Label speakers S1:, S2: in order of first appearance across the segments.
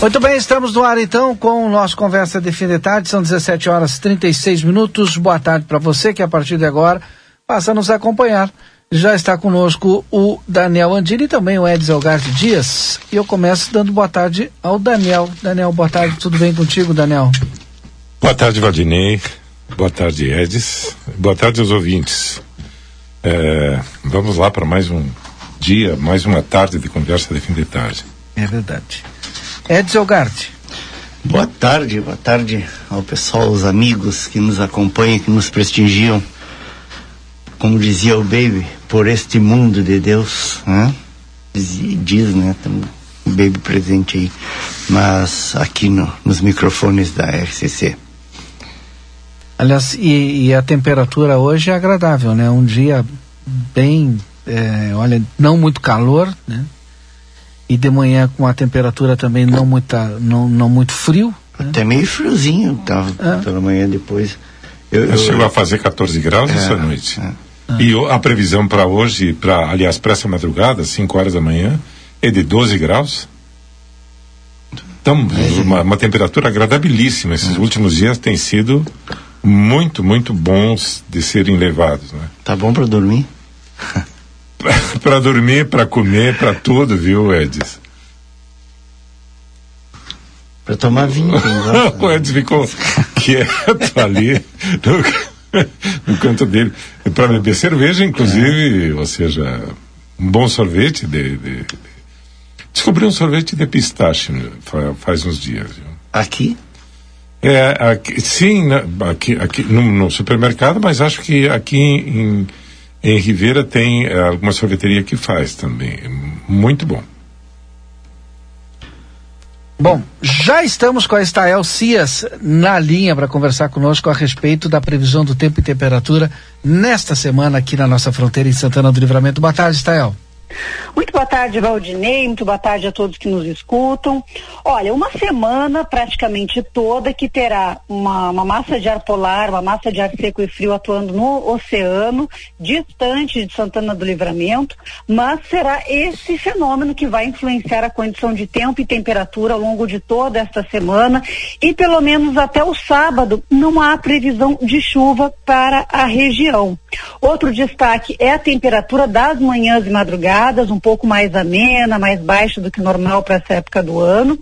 S1: Muito bem, estamos no ar então com o nosso Conversa de Fim de Tarde, são 17 horas e 36 minutos. Boa tarde para você que a partir de agora passa a nos acompanhar. Já está conosco o Daniel Andini e também o Edson Elgarde Dias. E eu começo dando boa tarde ao Daniel. Daniel, boa tarde, tudo bem contigo, Daniel?
S2: Boa tarde, Valdinei. Boa tarde, Edis. Boa tarde aos ouvintes. É, vamos lá para mais um dia, mais uma tarde de conversa de fim de tarde.
S1: É verdade. Edson Garte.
S3: Boa tarde, boa tarde ao pessoal, aos amigos que nos acompanham, que nos prestigiam. Como dizia o Baby, por este mundo de Deus, né? Diz, diz né? Tem o Baby presente aí, mas aqui no, nos microfones da RCC.
S1: Aliás, e, e, a temperatura hoje é agradável, né? Um dia bem, é, olha, não muito calor, né? E de manhã com a temperatura também não muita não, não muito frio
S3: né? até meio friozinho tava é. pela manhã depois
S2: eu, eu, chegou a fazer 14 graus é, essa noite é. e a previsão para hoje para aliás para essa madrugada 5 horas da manhã é de 12 graus então uma, uma, temperatura agradabilíssima esses é. últimos dias têm sido muito muito bons de serem levados né?
S3: tá bom para dormir
S2: para dormir, para comer, para tudo, viu, Edis?
S3: Para tomar vinho.
S2: o Edis ficou quieto ali no, no canto dele. Para beber cerveja, inclusive, é. ou seja, um bom sorvete de, de, de... Descobri um sorvete de pistache faz uns dias. Viu?
S3: Aqui?
S2: É, aqui, sim, aqui, aqui no, no, supermercado, mas acho que aqui em, em Rivera tem uh, alguma sorveteria que faz também. Muito bom.
S1: Bom, já estamos com a Estael Cias na linha para conversar conosco a respeito da previsão do tempo e temperatura nesta semana aqui na nossa fronteira em Santana do Livramento. Boa tarde, Estael.
S4: Muito boa tarde, Valdinei, muito boa tarde a todos que nos escutam. Olha, uma semana praticamente toda que terá uma, uma, massa de ar polar, uma massa de ar seco e frio atuando no oceano, distante de Santana do Livramento, mas será esse fenômeno que vai influenciar a condição de tempo e temperatura ao longo de toda esta semana e pelo menos até o sábado não há previsão de chuva para a região. Outro destaque é a temperatura das manhãs e madrugadas um pouco mais amena, mais baixa do que normal para essa época do ano.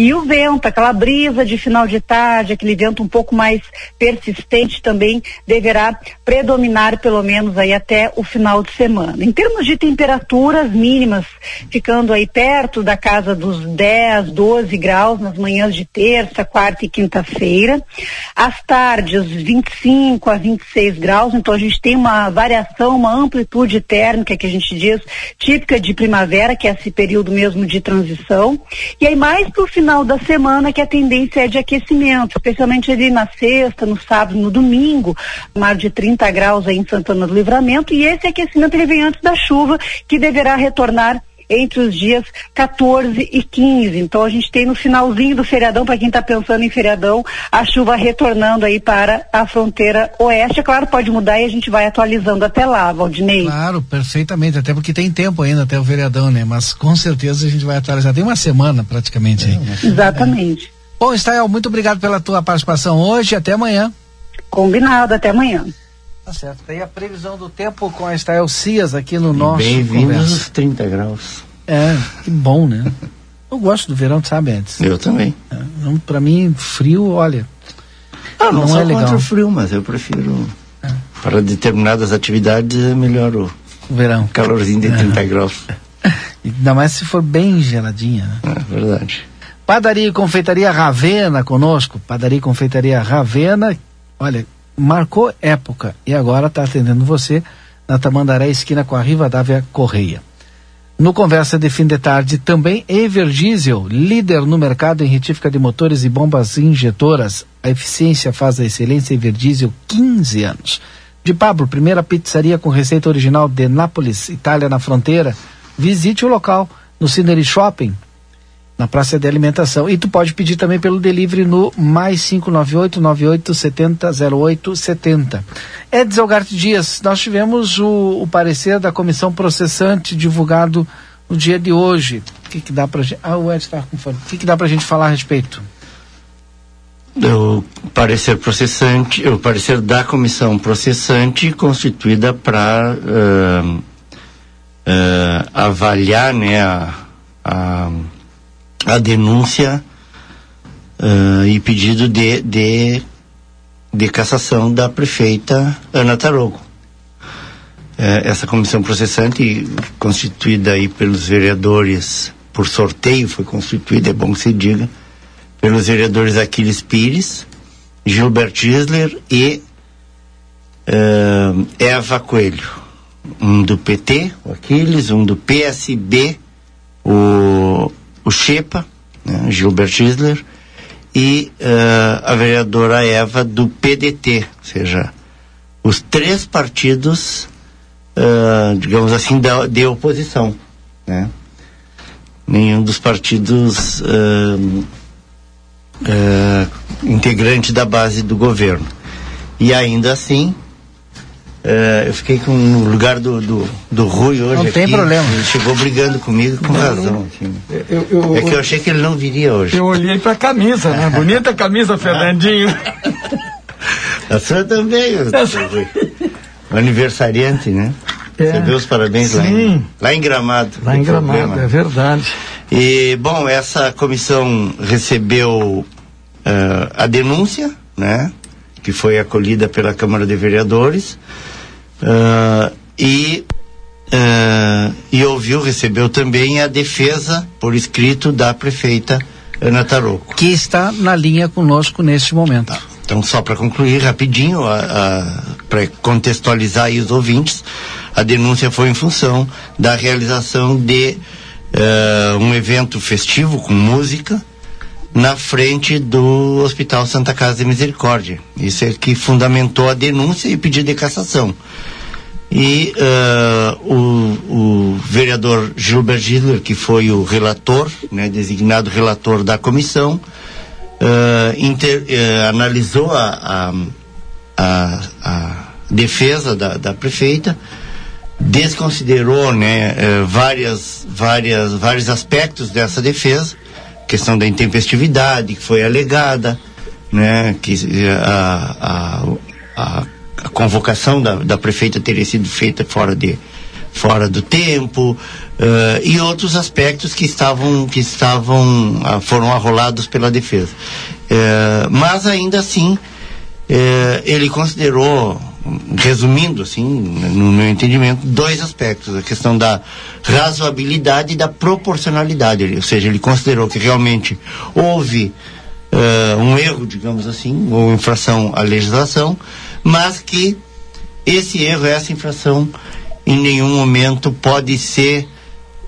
S4: E o vento, aquela brisa de final de tarde, aquele vento um pouco mais persistente também deverá predominar pelo menos aí até o final de semana. Em termos de temperaturas mínimas, ficando aí perto da casa dos 10, 12 graus nas manhãs de terça, quarta e quinta-feira. Às tardes, 25 a 26 graus, então a gente tem uma variação, uma amplitude térmica que a gente diz típica de primavera, que é esse período mesmo de transição. E aí mais para o final da semana que a tendência é de aquecimento, especialmente ali na sexta, no sábado, no domingo, mar de 30 graus aí em Santana do Livramento. E esse aquecimento ele vem antes da chuva, que deverá retornar entre os dias 14 e 15. Então a gente tem no finalzinho do feriadão, para quem está pensando em feriadão, a chuva retornando aí para a fronteira oeste. É claro, pode mudar e a gente vai atualizando até lá, Valdinei.
S1: Claro, perfeitamente, até porque tem tempo ainda até o feriadão, né? Mas com certeza a gente vai atualizar. Tem uma semana praticamente aí.
S4: É, Exatamente. É.
S1: Bom, Estael, muito obrigado pela tua participação hoje. Até amanhã.
S4: Combinado, até amanhã.
S1: Tá certo. Tem a previsão do tempo com a Estael Cias aqui no nosso.
S3: Bem-vindos aos 30 graus.
S1: É, que bom, né? Eu gosto do verão, sabe, antes.
S3: Eu também.
S1: É, não, pra mim, frio, olha.
S3: Ah, não,
S1: Não é legal.
S3: contra o frio, mas eu prefiro. Para determinadas atividades é melhor o
S1: O verão.
S3: calorzinho de
S1: É.
S3: 30 graus.
S1: Ainda mais se for bem geladinha, né?
S3: É verdade.
S1: Padaria e Confeitaria Ravena conosco. Padaria e Confeitaria Ravena, olha, marcou época e agora está atendendo você na Tamandaré, esquina com a Rivadavia Correia. No Conversa de Fim de Tarde, também Everdiesel, líder no mercado em retífica de motores e bombas injetoras. A eficiência faz a excelência Everdiesel 15 anos. De Pablo, primeira pizzaria com receita original de Nápoles, Itália na fronteira. Visite o local no Cinery Shopping, na praça de alimentação. E tu pode pedir também pelo delivery no mais 598 98 70 08 70. Edson Garte Dias, nós tivemos o, o parecer da comissão processante divulgado no dia de hoje. O que, que dá pra gente. Ah, o Edson está com fone. O que, que dá pra gente falar a respeito?
S3: O parecer processante, o parecer da comissão processante constituída para avaliar né, a, a, a denúncia ah, e pedido de, de, de cassação da prefeita Ana Tarogo. Eh, essa comissão processante, constituída aí pelos vereadores, por sorteio foi constituída, é bom que se diga, pelos vereadores Aquiles Pires, Gilbert Gisler e eh, Eva Coelho. Um do PT, o Aquiles, um do PSB, o, o Chepa, né, Gilbert Gisler, e eh, a vereadora Eva do PDT, ou seja, os três partidos, eh, digamos assim, da, de oposição. Né? Nenhum dos partidos eh, integrante da base do governo. E ainda assim, eh, eu fiquei com, no lugar do, do, do Rui hoje.
S1: Não tem
S3: aqui,
S1: problema.
S3: Ele chegou brigando comigo com razão. assim.
S5: Eu, eu,
S3: É que eu achei que ele não viria hoje.
S5: eu olhei pra camisa, né? Bonita camisa, Fernandinho.
S3: A sua também, Rui. Aniversariante, né?
S5: É.
S3: Você deu os parabéns lá em,
S5: Sim.
S3: lá em Gramado.
S5: Lá em Gramado,
S3: problema.
S5: é verdade.
S3: E, bom, essa comissão recebeu eh, a denúncia, né? Que foi acolhida pela Câmara de Vereadores. Eh, e, eh, e ouviu, recebeu também a defesa por escrito da prefeita Ana Taroco.
S1: Que está na linha conosco neste momento.
S3: Então, só para concluir rapidinho, para contextualizar aí os ouvintes, a denúncia foi em função da realização de eh, um evento festivo com música na frente do Hospital Santa Casa de Misericórdia. Isso é que fundamentou a denúncia e pedido de cassação. E eh, o, o vereador Gilbert Gisler, que foi o relator, né, designado relator da comissão, eh, inter- eh, analisou a, a, a, a defesa da, da prefeita, desconsiderou né, várias, várias, vários aspectos dessa defesa, questão da intempestividade que foi alegada, né, que a, a, convocação da, da prefeita teria sido feita fora de fora do tempo eh, e outros aspectos que estavam que estavam ah, foram arrolados pela defesa. Eh, mas ainda assim eh, ele considerou resumindo assim no meu entendimento dois aspectos. A questão da razoabilidade e da proporcionalidade. Ou seja ele considerou que realmente houve um erro digamos assim ou infração à legislação mas que esse erro essa infração em nenhum momento pode ser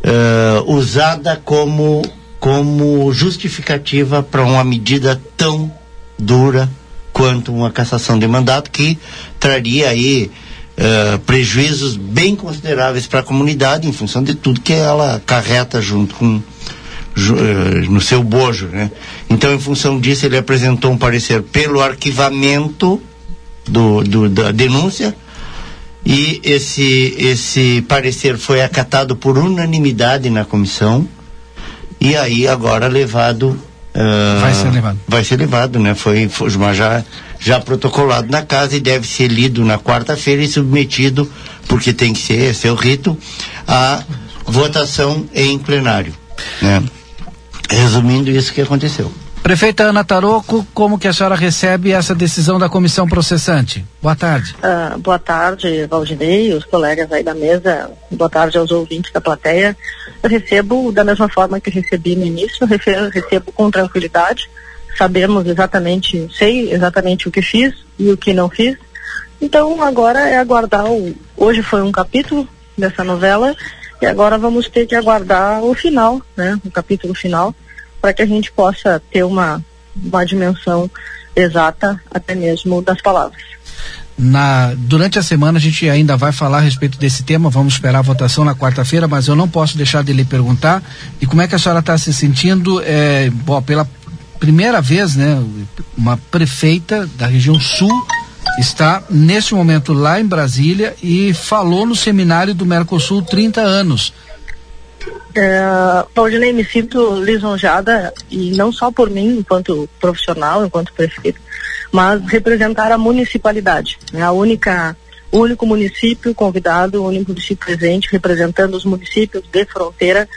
S3: eh, usada como como justificativa para uma medida tão dura quanto uma cassação de mandato que traria aí eh, prejuízos bem consideráveis para a comunidade em função de tudo que ela carreta junto com eh, no seu bojo, né? Então, em função disso, ele apresentou um parecer pelo arquivamento do, do- da denúncia e esse esse parecer foi acatado por unanimidade na comissão e aí agora levado ah,
S1: Vai ser levado.
S3: vai ser levado né foi, foi mas já já protocolado na casa e deve ser lido na quarta-feira e submetido, porque tem que ser, esse é o rito, à votação em plenário. Né? Resumindo isso que aconteceu.
S1: Prefeita Ana Taroco, como que a senhora recebe essa decisão da comissão processante? Boa tarde.
S6: Uh, boa tarde, Valdinei, os colegas aí da mesa, boa tarde aos ouvintes da plateia. Eu recebo da mesma forma que recebi no início, recebo com tranquilidade. Sabemos exatamente, sei exatamente o que fiz e o que não fiz. Então agora é aguardar o. Hoje foi um capítulo dessa novela e agora vamos ter que aguardar o final, né? O capítulo final para que a gente possa ter uma, uma dimensão exata até mesmo das palavras.
S1: Na, durante a semana a gente ainda vai falar a respeito desse tema, vamos esperar a votação na quarta-feira, mas eu não posso deixar de lhe perguntar e como é que a senhora está se sentindo é, bom, pela primeira vez, né, uma prefeita da região sul está nesse momento lá em Brasília e falou no seminário do Mercosul 30 anos.
S6: É, Valdinei, me sinto lisonjada e não só por mim, enquanto profissional, enquanto prefeito, mas representar a municipalidade, né? a única, o único município convidado, o único município presente, representando os municípios de fronteira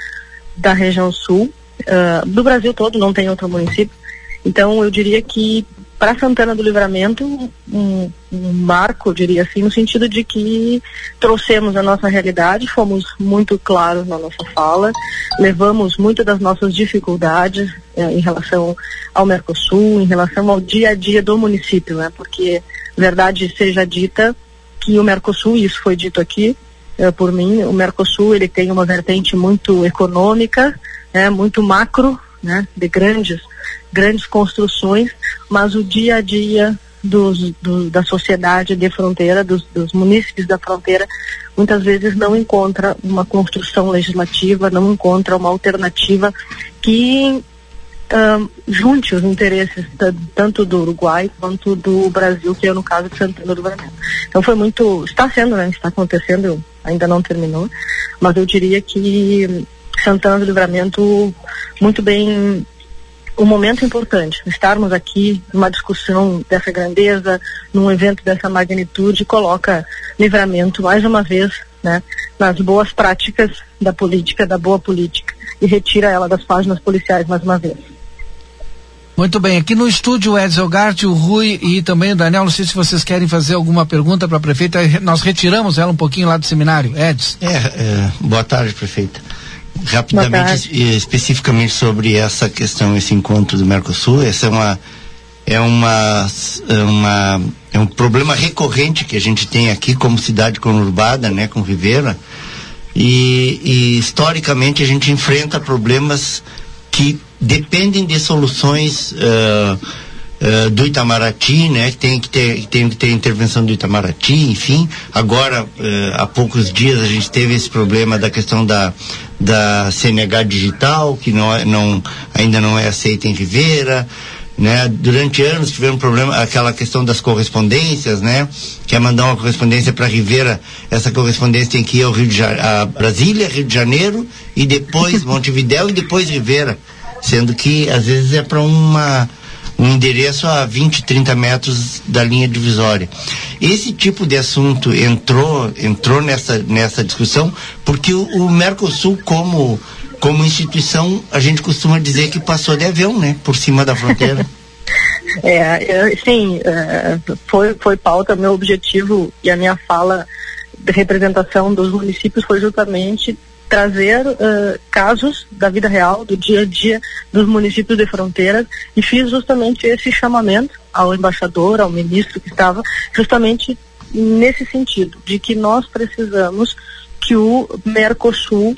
S6: da região sul, uh, do Brasil todo, não tem outro município. Então, eu diria que para Santana do Livramento um, um, marco, diria assim, no sentido de que trouxemos a nossa realidade, fomos muito claros na nossa fala, levamos muitas das nossas dificuldades eh, em relação ao Mercosul, em relação ao dia a dia do município, né? Porque verdade seja dita que o Mercosul, isso foi dito aqui eh, por mim, o Mercosul ele tem uma vertente muito econômica, né? Muito macro, né? De grandes grandes construções, mas o dia a dia dos, do, da sociedade de fronteira, dos, dos, munícipes da fronteira, muitas vezes não encontra uma construção legislativa, não encontra uma alternativa que uh, junte os interesses tanto do Uruguai quanto do Brasil, que é no caso de Santana do Livramento. Então foi muito, está sendo, né, está acontecendo, ainda não terminou, mas eu diria que Santana do Livramento muito bem um momento importante. Estarmos aqui numa discussão dessa grandeza, num evento dessa magnitude, coloca livramento mais uma vez né, nas boas práticas da política, da boa política, e retira ela das páginas policiais mais uma vez.
S1: Muito bem, aqui no estúdio o Edson Gart, o Rui e também o Daniel, não sei se vocês querem fazer alguma pergunta para a prefeita, nós retiramos ela um pouquinho lá do seminário, Edson.
S3: É, é boa tarde, prefeita rapidamente especificamente sobre essa questão, esse encontro do Mercosul, essa é uma é uma, é uma é um problema recorrente que a gente tem aqui como cidade conurbada, né, com Rivera. E, e historicamente a gente enfrenta problemas que dependem de soluções uh, uh, do Itamaraty, né? Tem que ter, tem que ter intervenção do Itamaraty, enfim. Agora, uh, há poucos dias a gente teve esse problema da questão da, da CNH digital, que não, é, não, ainda não é aceita em Ribeira. Né? Durante anos tivemos problema, aquela questão das correspondências, né? Quer mandar uma correspondência para Ribeira, essa correspondência tem que ir ao Rio de a Brasília, Rio de Janeiro e depois Montevidéu e depois Ribeira, sendo que às vezes é para uma um endereço a 20, 30 metros da linha divisória. Esse tipo de assunto entrou, entrou nessa, nessa discussão porque o, o Mercosul, como, como instituição, a gente costuma dizer que passou de avião, né? Por cima da fronteira.
S6: É, sim, é, foi, foi pauta, meu objetivo e a minha fala de representação dos municípios foi justamente trazer uh, casos da vida real, do dia a dia dos municípios de fronteiras e fiz justamente esse chamamento ao embaixador, ao ministro que estava, justamente nesse sentido, de que nós precisamos que o Mercosul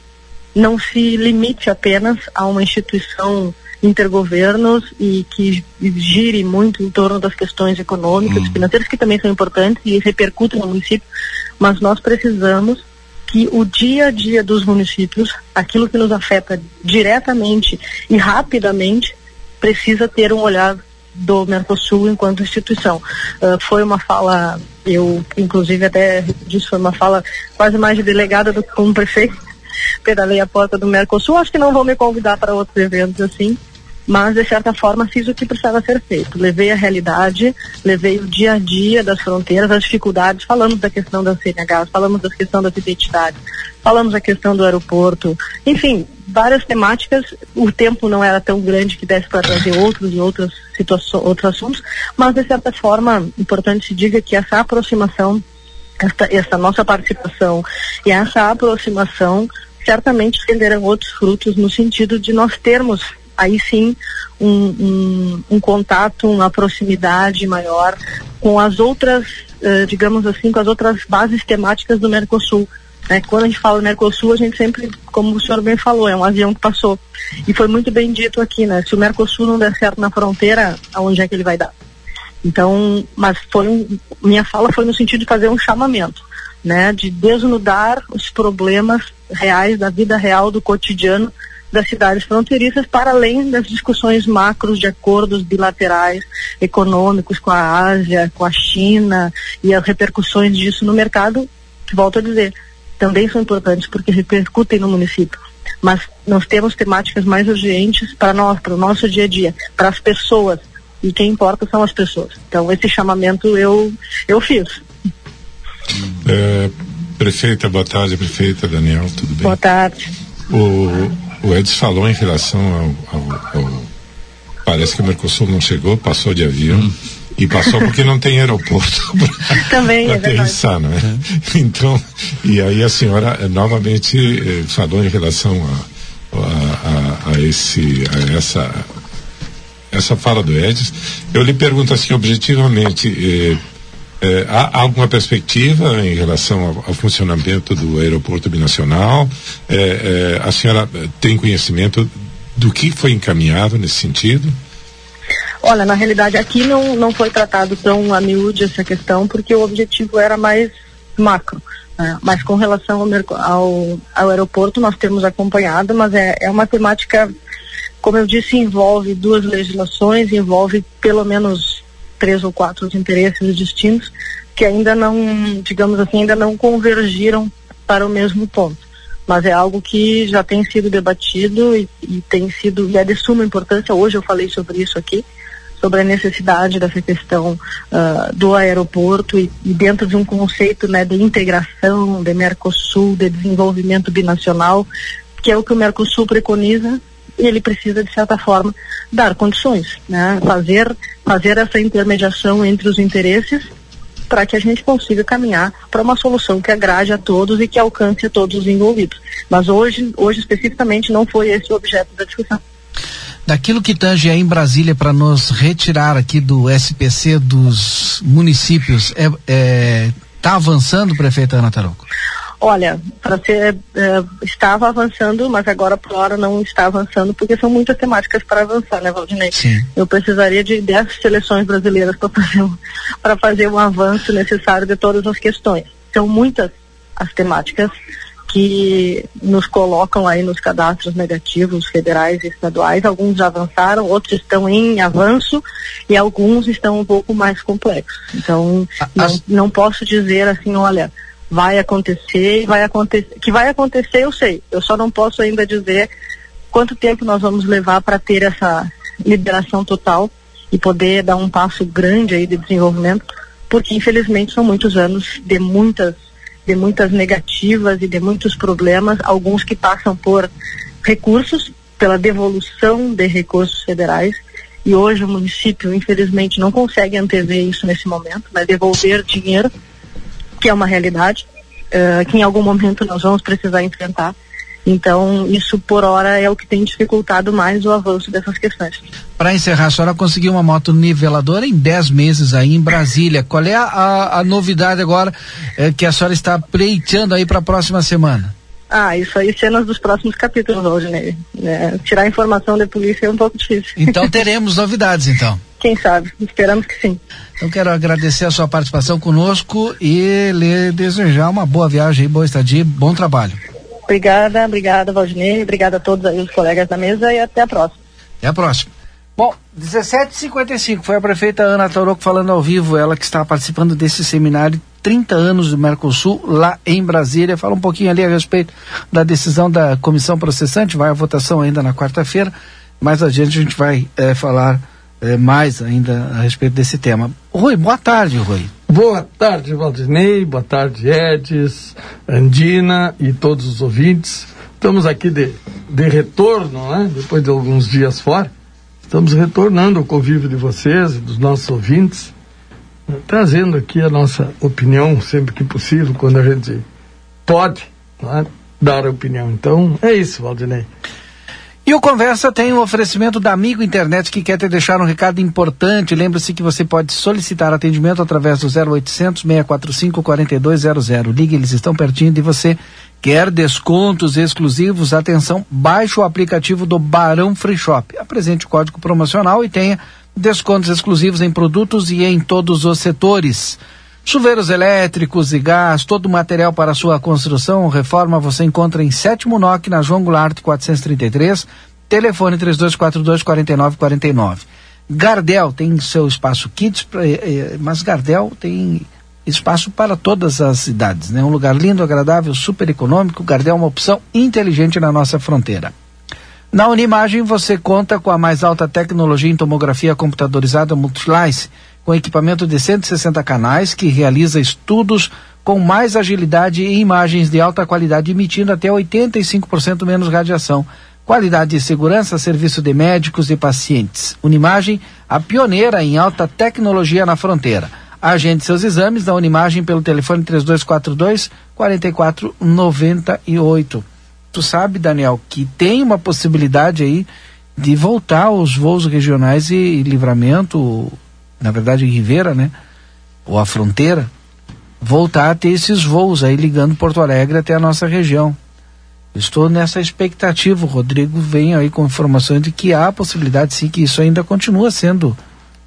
S6: não se limite apenas a uma instituição intergovernos e que gire muito em torno das questões econômicas, hum. financeiras, que também são importantes e repercutem no município, mas nós precisamos que o dia a dia dos municípios, aquilo que nos afeta diretamente e rapidamente, precisa ter um olhar do Mercosul enquanto instituição. Uh, foi uma fala, eu inclusive até disse, foi uma fala quase mais de delegada do que como prefeito. Pedalei a porta do Mercosul, acho que não vão me convidar para outros eventos assim. Mas de certa forma fiz o que precisava ser feito. Levei a realidade, levei o dia a dia das fronteiras, as dificuldades, falamos da questão da CNH, falamos da questão das identidades, falamos da questão do aeroporto, enfim, várias temáticas. O tempo não era tão grande que desse para trazer outros e outras situações, outros assuntos, mas de certa forma, importante se diga que essa aproximação, essa nossa participação e essa aproximação certamente renderão outros frutos no sentido de nós termos aí sim um, um, um, contato, uma proximidade maior com as outras, uh, digamos assim, com as outras bases temáticas do Mercosul. Né? Quando a gente fala Mercosul, a gente sempre, como o senhor bem falou, é um avião que passou. E foi muito bem dito aqui, né? Se o Mercosul não der certo na fronteira, aonde é que ele vai dar? Então, mas foi um, minha fala foi no sentido de fazer um chamamento, né? De desnudar os problemas reais da vida real do cotidiano das cidades fronteiriças, para além das discussões macros de acordos bilaterais econômicos com a Ásia, com a China e as repercussões disso no mercado, que volto a dizer, também são importantes porque repercutem no município. Mas nós temos temáticas mais urgentes para nós, para o nosso dia a dia, para as pessoas. E quem importa são as pessoas. Então esse chamamento eu, eu fiz.
S2: É, prefeita, boa tarde, prefeita Daniel, tudo bem?
S6: Boa tarde.
S2: O, o Edson falou em relação ao, ao, ao, Parece que o Mercosul não chegou, passou de avião. Hum. E passou porque não tem aeroporto
S6: para
S2: é aterrissar, não é? Então, e aí a senhora eh, novamente eh, falou em relação a, a, a, a, esse, a essa, essa fala do Edson. Eu lhe pergunto assim, objetivamente, eh, é, há alguma perspectiva em relação ao, ao funcionamento do aeroporto binacional? É, é, a senhora tem conhecimento do que foi encaminhado nesse sentido?
S6: Olha, na realidade aqui não, não foi tratado tão a miúde essa questão, porque o objetivo era mais macro. Né? Mas com relação ao, ao, ao, aeroporto nós temos acompanhado, mas é, é uma temática, como eu disse, envolve duas legislações, envolve pelo menos três ou quatro interesses distintos que ainda não, digamos assim, ainda não convergiram para o mesmo ponto. Mas é algo que já tem sido debatido e, e tem sido, e é de suma importância, hoje eu falei sobre isso aqui, sobre a necessidade dessa questão uh, do aeroporto e, e, dentro de um conceito né, de integração, de Mercosul, de desenvolvimento binacional, que é o que o Mercosul preconiza, ele precisa, de certa forma, dar condições, né? fazer, fazer essa intermediação entre os interesses para que a gente consiga caminhar para uma solução que agrade a todos e que alcance a todos os envolvidos. Mas hoje, hoje especificamente, não foi esse o objeto da discussão.
S1: Daquilo que tange aí em Brasília para nos retirar aqui do SPC dos municípios, é, é, tá avançando, prefeita Ana Tarouco?
S6: Olha, para ser é, estava avançando, mas agora por hora não está avançando porque são muitas temáticas para avançar, né, Valdinei?
S1: Sim.
S6: Eu precisaria de 10 seleções brasileiras para fazer para fazer um avanço necessário de todas as questões. São muitas as temáticas que nos colocam aí nos cadastros negativos federais e estaduais. Alguns já avançaram, outros estão em avanço e alguns estão um pouco mais complexos. Então, não, não posso dizer assim, olha, vai acontecer, vai acontecer, que vai acontecer eu sei, eu só não posso ainda dizer quanto tempo nós vamos levar para ter essa liberação total e poder dar um passo grande aí de desenvolvimento, porque infelizmente são muitos anos de muitas de muitas negativas e de muitos problemas, alguns que passam por recursos, pela devolução de recursos federais, e hoje o município, infelizmente, não consegue antever isso nesse momento, né? devolver dinheiro que é uma realidade, uh, que em algum momento nós vamos precisar enfrentar. Então, isso por hora é o que tem dificultado mais o avanço dessas questões.
S1: Para encerrar, a senhora conseguiu uma moto niveladora em 10 meses aí em Brasília. Qual é a, a, a novidade agora eh, que a senhora está pleiteando aí para a próxima semana?
S6: Ah, isso aí cenas dos próximos capítulos, Rodney. É, tirar informação da polícia é um pouco difícil.
S1: Então teremos novidades, então.
S6: Quem sabe? Esperamos que sim.
S1: Eu quero agradecer a sua participação conosco e lhe desejar uma boa viagem, boa estadia, bom trabalho.
S6: Obrigada, obrigada, Valdinei, obrigada a todos aí os colegas da mesa e até a próxima.
S1: Até a próxima. Bom, 17h55 foi a prefeita Ana Tauroco falando ao vivo, ela que está participando desse seminário 30 anos do Mercosul lá em Brasília. Fala um pouquinho ali a respeito da decisão da comissão processante, vai à votação ainda na quarta-feira mais adiante a gente vai é, falar é, mais ainda a respeito desse tema. Rui, boa tarde, Rui.
S5: Boa tarde, Valdinei, boa tarde, Edis, Andina e todos os ouvintes. Estamos aqui de, de retorno, né? depois de alguns dias fora. Estamos retornando ao convívio de vocês e dos nossos ouvintes, trazendo aqui a nossa opinião sempre que possível, quando a gente pode né? dar a opinião. Então, é isso, Valdinei.
S1: E o Conversa tem um oferecimento da Amigo Internet que quer te deixar um recado importante. Lembre-se que você pode solicitar atendimento através do 0800 645 4200. Ligue, eles estão pertinho de você. Quer descontos exclusivos? Atenção, baixe o aplicativo do Barão Free Shop. Apresente o código promocional e tenha descontos exclusivos em produtos e em todos os setores. Chuveiros elétricos e gás, todo o material para sua construção ou reforma você encontra em Sétimo NOC, na João Goulart 433, telefone 3242-4949. Gardel tem seu espaço Kids, eh, eh, mas Gardel tem espaço para todas as idades, né? Um lugar lindo, agradável, super econômico. Gardel é uma opção inteligente na nossa fronteira. Na Unimagem você conta com a mais alta tecnologia em tomografia computadorizada Multilice com equipamento de 160 canais que realiza estudos com mais agilidade e imagens de alta qualidade, emitindo até 85% menos radiação. Qualidade e segurança, serviço de médicos e pacientes. Unimagem, a pioneira em alta tecnologia na fronteira. Agende seus exames na Unimagem pelo telefone 3242 4498. Tu sabe, Daniel, que tem uma possibilidade aí de voltar aos voos regionais e, e livramento na verdade em Ribeira, né? Ou a fronteira, voltar a ter esses voos aí ligando Porto Alegre até a nossa região. Estou nessa expectativa. O Rodrigo vem aí com informações de que há a possibilidade sim que isso ainda continua sendo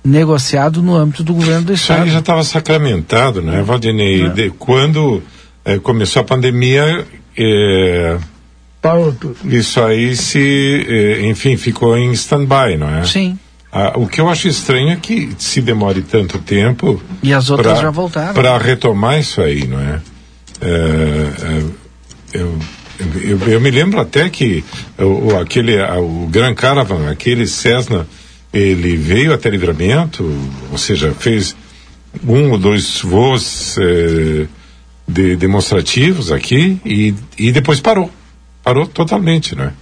S1: negociado no âmbito do governo do estado.
S2: Isso aí já estava sacramentado, né, Valdinei? É. De, quando é, começou a pandemia, é, isso aí se, é, enfim, ficou em stand-by, não é?
S1: Sim.
S2: Ah, o que eu acho estranho é que se demore tanto tempo.
S1: E as outras pra, já voltaram.
S2: Para retomar isso aí, não é? é, é eu, eu, eu, me lembro até que o, aquele, o Gran Caravan, aquele Cessna, ele veio até livramento, ou seja, fez um ou dois voos é, de, demonstrativos aqui e, e depois parou. Parou totalmente, não é?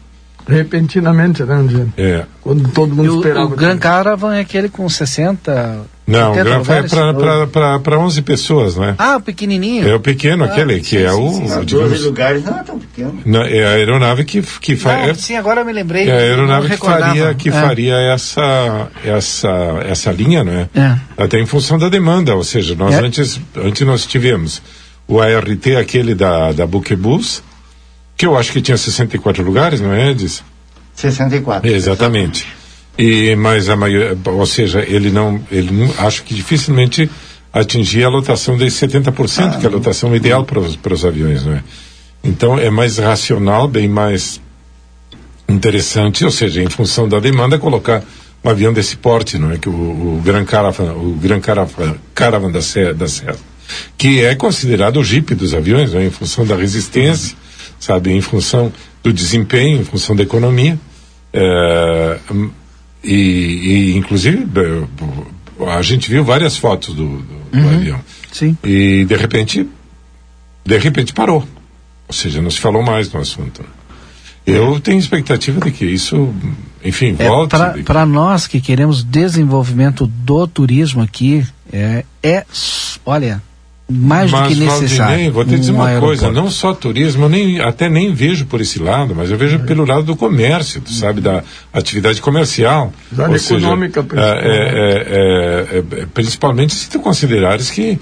S5: Repentinamente, né, Angelo?
S2: É.
S5: Quando todo mundo
S1: o,
S5: esperava.
S1: O Gran Caravan é aquele com 60.
S2: Não, o Gran é para 11 pessoas, né?
S1: Ah, o pequenininho?
S2: É o pequeno, ah, aquele, que é o.
S3: Sim, digamos, lugares não é tão pequeno.
S2: Não, é a aeronave que, que faz.
S1: É, sim, agora eu me lembrei.
S2: É a aeronave que faria, que é. faria essa, essa, essa linha, né?
S1: É.
S2: Até em função da demanda, ou seja, nós é. antes, antes nós tivemos o ART, aquele da, da Buquebus, que eu acho que tinha 64 lugares, não é, Edis?
S3: 64.
S2: Exatamente. E, mas a maioria, ou seja, ele não, ele não, acho que dificilmente atingia a lotação de 70%, ah, que é a lotação ideal para os, para os aviões, não é? Então é mais racional, bem mais interessante, ou seja, em função da demanda, colocar um avião desse porte, não é? Que o, o Gran Caravan, o Gran Caravan, Caravan da Serra, da Serra, que é considerado o Jeep dos aviões, não é? Em função da resistência, sabe? Em função do desempenho, em função da economia. É, e, e, inclusive, a gente viu várias fotos do, do, do
S1: uhum,
S2: avião.
S1: Sim.
S2: E de repente, de repente parou. Ou seja, não se falou mais no assunto. Eu tenho expectativa de que isso, enfim,
S1: é,
S2: volte.
S1: Para que... nós que queremos desenvolvimento do turismo aqui, é, é olha, mais mas, do que necessário.
S2: Valdinei, vou te dizer um uma aeroporto. coisa, não só turismo, eu nem, até nem vejo por esse lado, mas eu vejo pelo lado do comércio, tu sabe, da atividade comercial.
S5: Da econômica,
S2: seja, é, é, é, principalmente se tu considerares que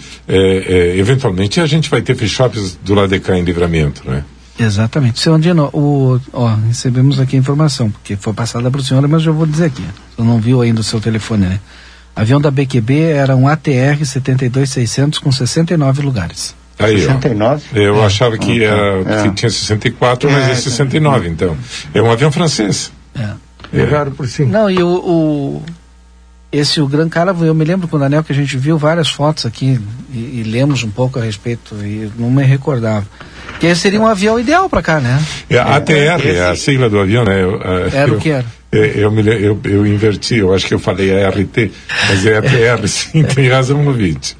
S2: eventualmente a gente vai ter free shops do lado de cá em livramento, né?
S1: Exatamente. Seu Andino, o, ó, recebemos aqui a informação, porque foi passada para o senhor, mas eu vou dizer aqui. Você não viu ainda o seu telefone, né? Avião da BQB era um ATR 72600 com 69 lugares.
S2: Aí,
S3: 69?
S2: Ó, eu é. achava que, era, é. que tinha 64, mas é, é 69, então. É um avião francês.
S1: É.
S5: Erraram por cima.
S1: Não, e o, o, esse o Gran Caravan, eu me lembro com o Daniel que a gente viu várias fotos aqui e, e, lemos um pouco a respeito e não me recordava. Que seria um avião ideal para cá, né?
S2: É, ATR, é a sigla do avião, né? Eu,
S1: era
S2: eu,
S1: o que era?
S2: É, eu, me, eu, eu inverti, eu acho que eu falei ART, mas é ATR, sim, tem razão, ouvinte.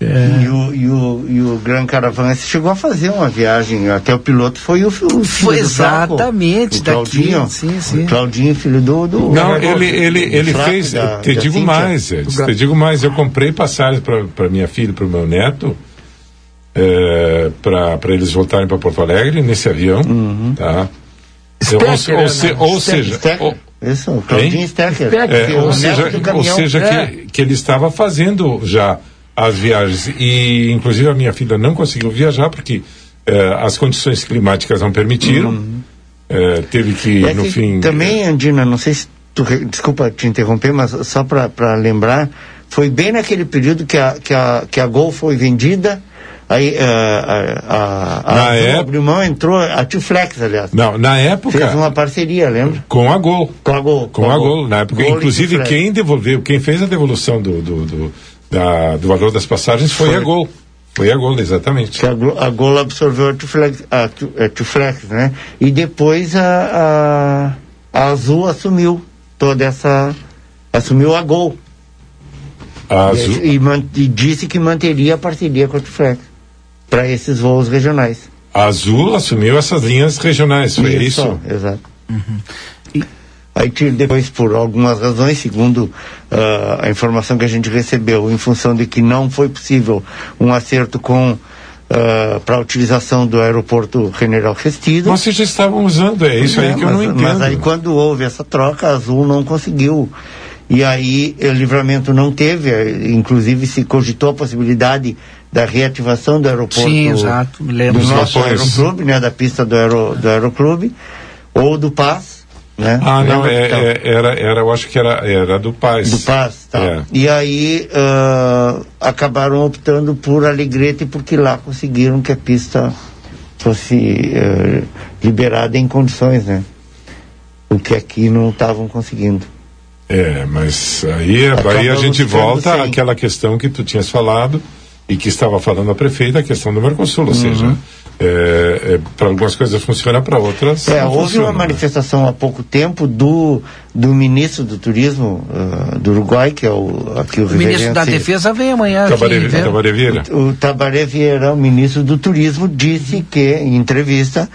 S3: É. E, o, e, o, e o Gran Caravan chegou a fazer uma viagem, até o piloto foi o, o filho
S1: Foi exatamente,
S3: do Claudinho,
S1: daqui, sim, sim.
S3: Claudinho, filho do... do
S2: Não, ele, ele, ele fez, da, te da digo Cíntia. mais, te digo mais, eu comprei passagens para minha filha e para o meu neto, é, para eles voltarem para Porto Alegre nesse avião,
S3: uhum.
S2: tá? Stecker, ou, ou, se, ou seja...
S3: Stecker. Isso, Claudinho Stecker.
S2: É, ou seja, ou seja é. que, que ele estava fazendo já as viagens. E, inclusive, a minha filha não conseguiu viajar porque eh, as condições climáticas não permitiram. Uhum. Eh, teve que,
S3: é
S2: no
S3: que
S2: fim.
S3: Também, Andina, não sei se tu. Desculpa te interromper, mas só para lembrar, foi bem naquele período que a, que a, que a Gol foi vendida. Aí uh, a, a, a época, abriu mão, entrou a Tuflex, aliás.
S2: Não, na época.
S3: Fez uma parceria, lembra?
S2: Com a Gol.
S3: Com a Gol.
S2: Com, com a Gol, na época. Gol Inclusive, quem devolveu, quem fez a devolução do, do, do da, do valor das passagens foi, foi, a Gol. Foi a Gol, exatamente.
S3: Que a, Gol, a Gol absorveu a Tuflex, a, a Tuflex, né? E depois a, a, a Azul assumiu toda essa. assumiu a Gol.
S2: A Azul.
S3: E, e, e disse que manteria a parceria com a Tuflex para esses voos regionais.
S2: A Azul assumiu essas linhas regionais, foi isso? isso?
S3: Exato. Uhum. Aí depois, por algumas razões, segundo uh, a informação que a gente recebeu, em função de que não foi possível um acerto com uh, para a utilização do aeroporto General Restido.
S2: Mas vocês já estavam usando, é isso é, aí que
S3: mas,
S2: eu não entendo.
S3: Mas aí quando houve essa troca, a Azul não conseguiu. E aí o livramento não teve, eh, inclusive se cogitou a possibilidade da reativação do aeroporto
S1: Sim, exato. Me lembro.
S3: do nosso aeroclube, né, da pista do, aero, do aeroclube, ou do Paz, né?
S2: Ah, não, é, então, é, era, era, eu acho que era, era do Paz.
S3: Do Paz, tá. É. E aí uh, acabaram optando por Alegrete porque lá conseguiram que a pista fosse uh, liberada em condições, né? O que aqui não estavam conseguindo.
S2: É, mas aí, aí a gente volta àquela questão que tu tinhas falado e que estava falando a prefeita, a questão do Mercosul, ou uhum. seja, é, é, para algumas coisas funciona, para outras.
S3: É, houve funciona, uma né? manifestação há pouco tempo do, do ministro do Turismo uh, do Uruguai, que é o aqui o,
S1: o ministro da Defesa vem amanhã.
S2: Tabaré, aqui, Tabaré Vieira.
S3: O, o Tabaré Vieira, o ministro do Turismo, disse que, em entrevista,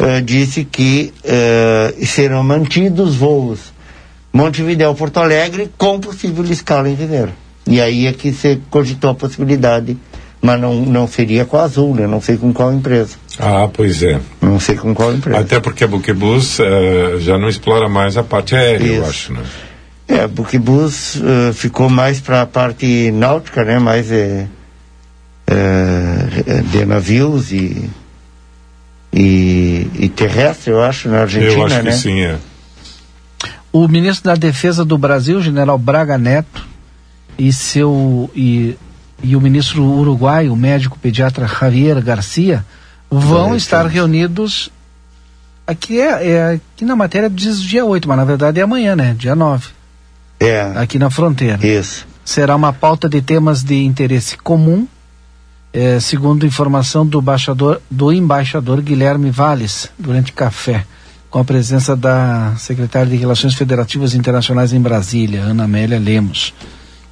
S3: uh, disse que uh, serão mantidos voos Montevideo Porto Alegre com possível escala em Ribeira. E aí é que você cogitou a possibilidade, mas não, não seria com a Azul, né? Não sei com qual empresa.
S2: Ah, pois é.
S3: Não sei com qual empresa.
S2: Até porque a Buquebus uh, já não explora mais a parte aérea, Isso. eu acho, né?
S3: É, a Buquebus uh, ficou mais para a parte náutica, né? Mais é, é, de navios e, e, e terrestre, eu acho, na Argentina,
S2: Eu acho
S3: né?
S2: que sim, é.
S1: O ministro da Defesa do Brasil, general Braga Neto, e seu e, e o ministro uruguaio, o médico pediatra Javier Garcia, vão é, estar reunidos aqui é, é, aqui na matéria diz dia 8, mas na verdade é amanhã, né? Dia 9.
S3: É.
S1: Aqui na fronteira.
S3: Isso.
S1: Será uma pauta de temas de interesse comum, é, segundo informação do embaixador, do embaixador Guilherme Valles, durante café, com a presença da secretária de Relações Federativas Internacionais em Brasília, Ana Amélia Lemos.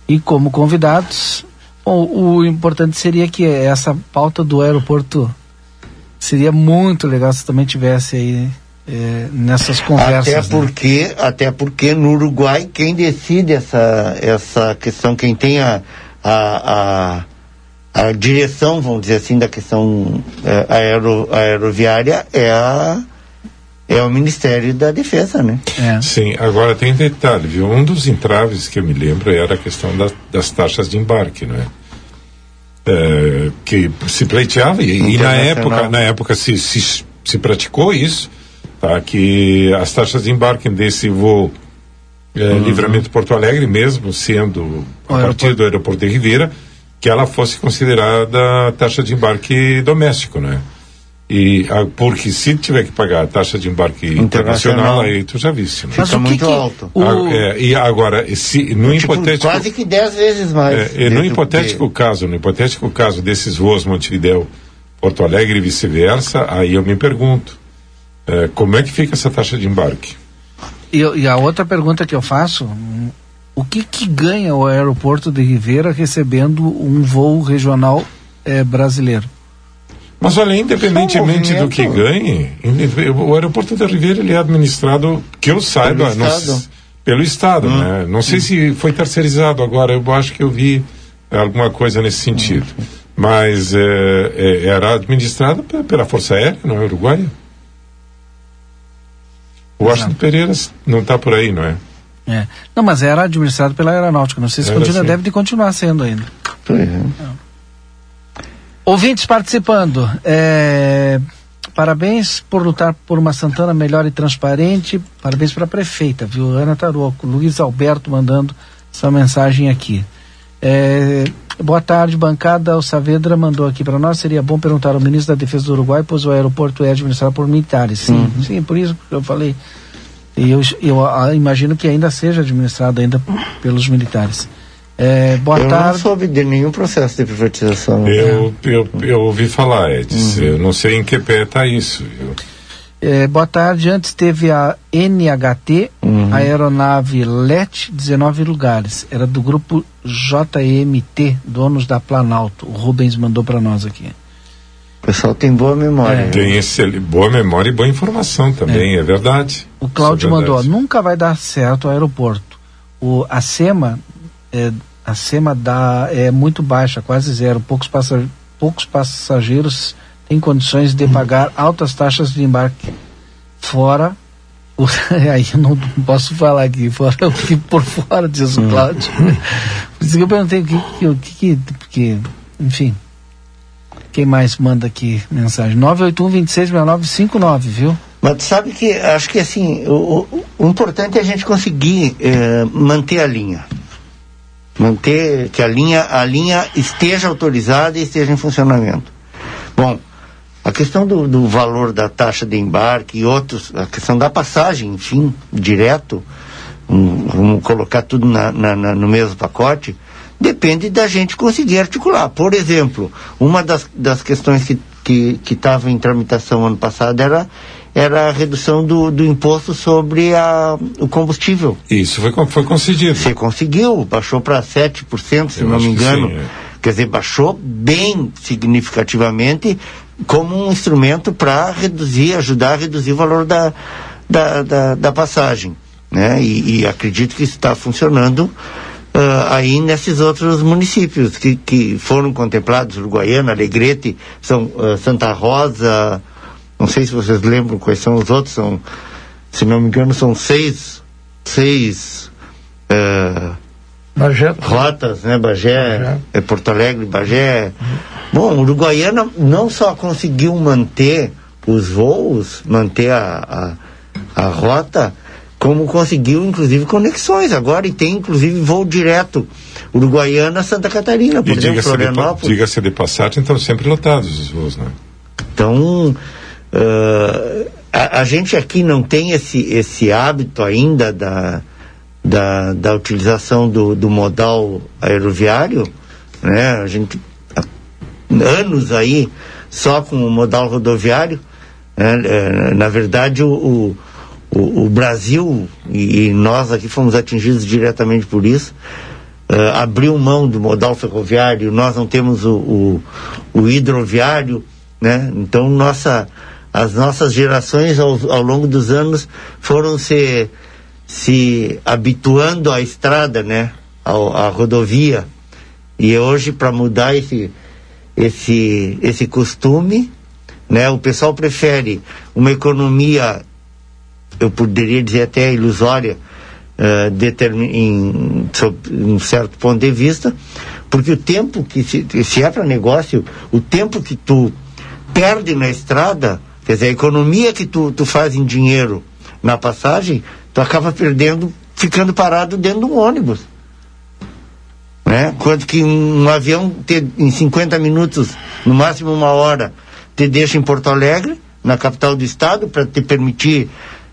S1: E como convidados, bom, o importante seria que essa pauta do aeroporto seria muito legal se também tivesse aí é, nessas conversas.
S3: Até né? porque, né? até porque no Uruguai quem decide essa, essa questão, quem tem a, a, a, a direção, vamos dizer assim, da questão é, aero, aeroviária é a é o Ministério da Defesa, né?
S2: É. Sim, agora tem detalhe, viu? Um dos entraves que eu me lembro era a questão das, das taxas de embarque, não é? é que se pleiteava e, e, na época, na época se, se, se praticou isso, tá? Que as taxas de embarque desse voo é, uhum. Livramento Porto Alegre, mesmo sendo a partir aeroporto. do aeroporto de Ribeira, que ela fosse considerada taxa de embarque doméstico, né? E, a, porque se tiver que pagar a taxa de embarque internacional, internacional aí tu já viste. Né?
S3: Fica muito que alto.
S2: O... A, é, e agora, se, no tipo, hipotético.
S3: Quase que 10 vezes mais.
S2: É, no hipotético que... caso, no hipotético caso desses voos Montevideo Porto Alegre e vice-versa, aí eu me pergunto, é, como é que fica essa taxa de embarque?
S1: E, e, a outra pergunta que eu faço, o que, que ganha o aeroporto de Ribeira recebendo um voo regional é, brasileiro?
S2: Mas olha, independentemente do que ganhe, o aeroporto de Ribeira ele é administrado, que eu saiba, pelo Estado, não, pelo estado hum. né? Não sei hum. se foi terceirizado agora, eu acho que eu vi alguma coisa nesse sentido. Hum. Mas é, é, era administrado pela Força Aérea, não é Uruguaia? O Washington Pereira não está por aí, não é?
S1: É. Não, mas era administrado pela Aeronáutica. Não sei se continua, assim. deve de continuar sendo ainda. Uhum. Ouvintes participando. É, parabéns por lutar por uma Santana melhor e transparente. Parabéns para a prefeita, viu? Ana Taroco. Luiz Alberto mandando essa mensagem aqui. É, boa tarde, bancada. O Saavedra mandou aqui para nós. Seria bom perguntar ao ministro da Defesa do Uruguai, pois o aeroporto é administrado por militares. Sim, uhum. sim, por isso que eu falei. E eu, eu ah, imagino que ainda seja administrado ainda pelos militares. É, boa
S3: eu
S1: tarde.
S3: não soube de nenhum processo de privatização.
S2: Eu, eu, eu ouvi falar, Edson. Uhum. Eu não sei em que pé está isso. Viu?
S1: É, boa tarde. Antes teve a NHT, uhum. a aeronave LET, 19 lugares. Era do grupo JMT, donos da Planalto. O Rubens mandou para nós aqui.
S3: O pessoal tem boa memória. É.
S2: Tem esse, boa memória e boa informação também, é, é verdade.
S1: O Cláudio é mandou, nunca vai dar certo o aeroporto. O, a SEMA, é, a SEMA dá, é muito baixa, quase zero. Poucos, poucos passageiros têm condições de pagar altas taxas de embarque. Fora o, aí eu não posso falar aqui, fora eu fico por fora, diz o hum. Cláudio. Por isso que eu perguntei o que, o que, que, que enfim. Quem mais manda aqui mensagem? 981-266959, viu?
S3: Mas sabe que acho que assim, o, o, o importante é a gente conseguir eh, manter a linha. Manter que a linha, a linha esteja autorizada e esteja em funcionamento. Bom, a questão do, do valor da taxa de embarque e outros, a questão da passagem, enfim, direto, um, vamos colocar tudo na, na, na, no mesmo pacote, depende da gente conseguir articular. Por exemplo, uma das, das questões que estava que, que em tramitação ano passado era, era a redução do, do imposto sobre a, o combustível.
S2: Isso foi, foi concedido.
S3: Você conseguiu, baixou para 7%, se Eu não me engano. Sim, é. Quer dizer, baixou bem significativamente como um instrumento para reduzir, ajudar a reduzir o valor da, da, da, da passagem. Né? E, e acredito que está funcionando uh, aí nesses outros municípios que, que foram contemplados, Uruguaiana, Alegrete, são, uh, Santa Rosa, não sei se vocês lembram quais são os outros, são, se não me engano, são seis, seis uh, Bagé. rotas, né? Bagé, Bagé. É Porto Alegre, Bagé. Bom, Uruguaiana não só conseguiu manter os voos, manter a, a, a rota, como conseguiu inclusive conexões agora e tem inclusive voo direto Uruguaiana Santa Catarina, por e exemplo, Florianópolis.
S2: Diga-se de passagem, estão sempre lotados os voos, né?
S3: Então, uh, a, a, gente aqui não tem esse, esse hábito ainda da, da, da utilização do, do modal aeroviário, né? A gente há anos aí só com o modal rodoviário, né? É, na verdade o, o o, o Brasil, e, e, nós aqui fomos atingidos diretamente por isso, uh, abriu mão do modal ferroviário, nós não temos o, o, o hidroviário, né? Então nossa, as nossas gerações ao, ao longo dos anos foram se, se habituando à estrada, né? Ao, à rodovia. E hoje, para mudar esse, esse, esse costume, né? O pessoal prefere uma economia eu poderia dizer até ilusória, uh, em, sob um certo ponto de vista, porque o tempo que se, se é para negócio, o tempo que tu perde na estrada, quer dizer, a economia que tu, tu faz em dinheiro na passagem, tu acaba perdendo, ficando parado dentro de um ônibus. Né? Quanto que um, avião em 50 minutos, no máximo uma hora, te deixa em Porto Alegre, na capital do estado, para te permitir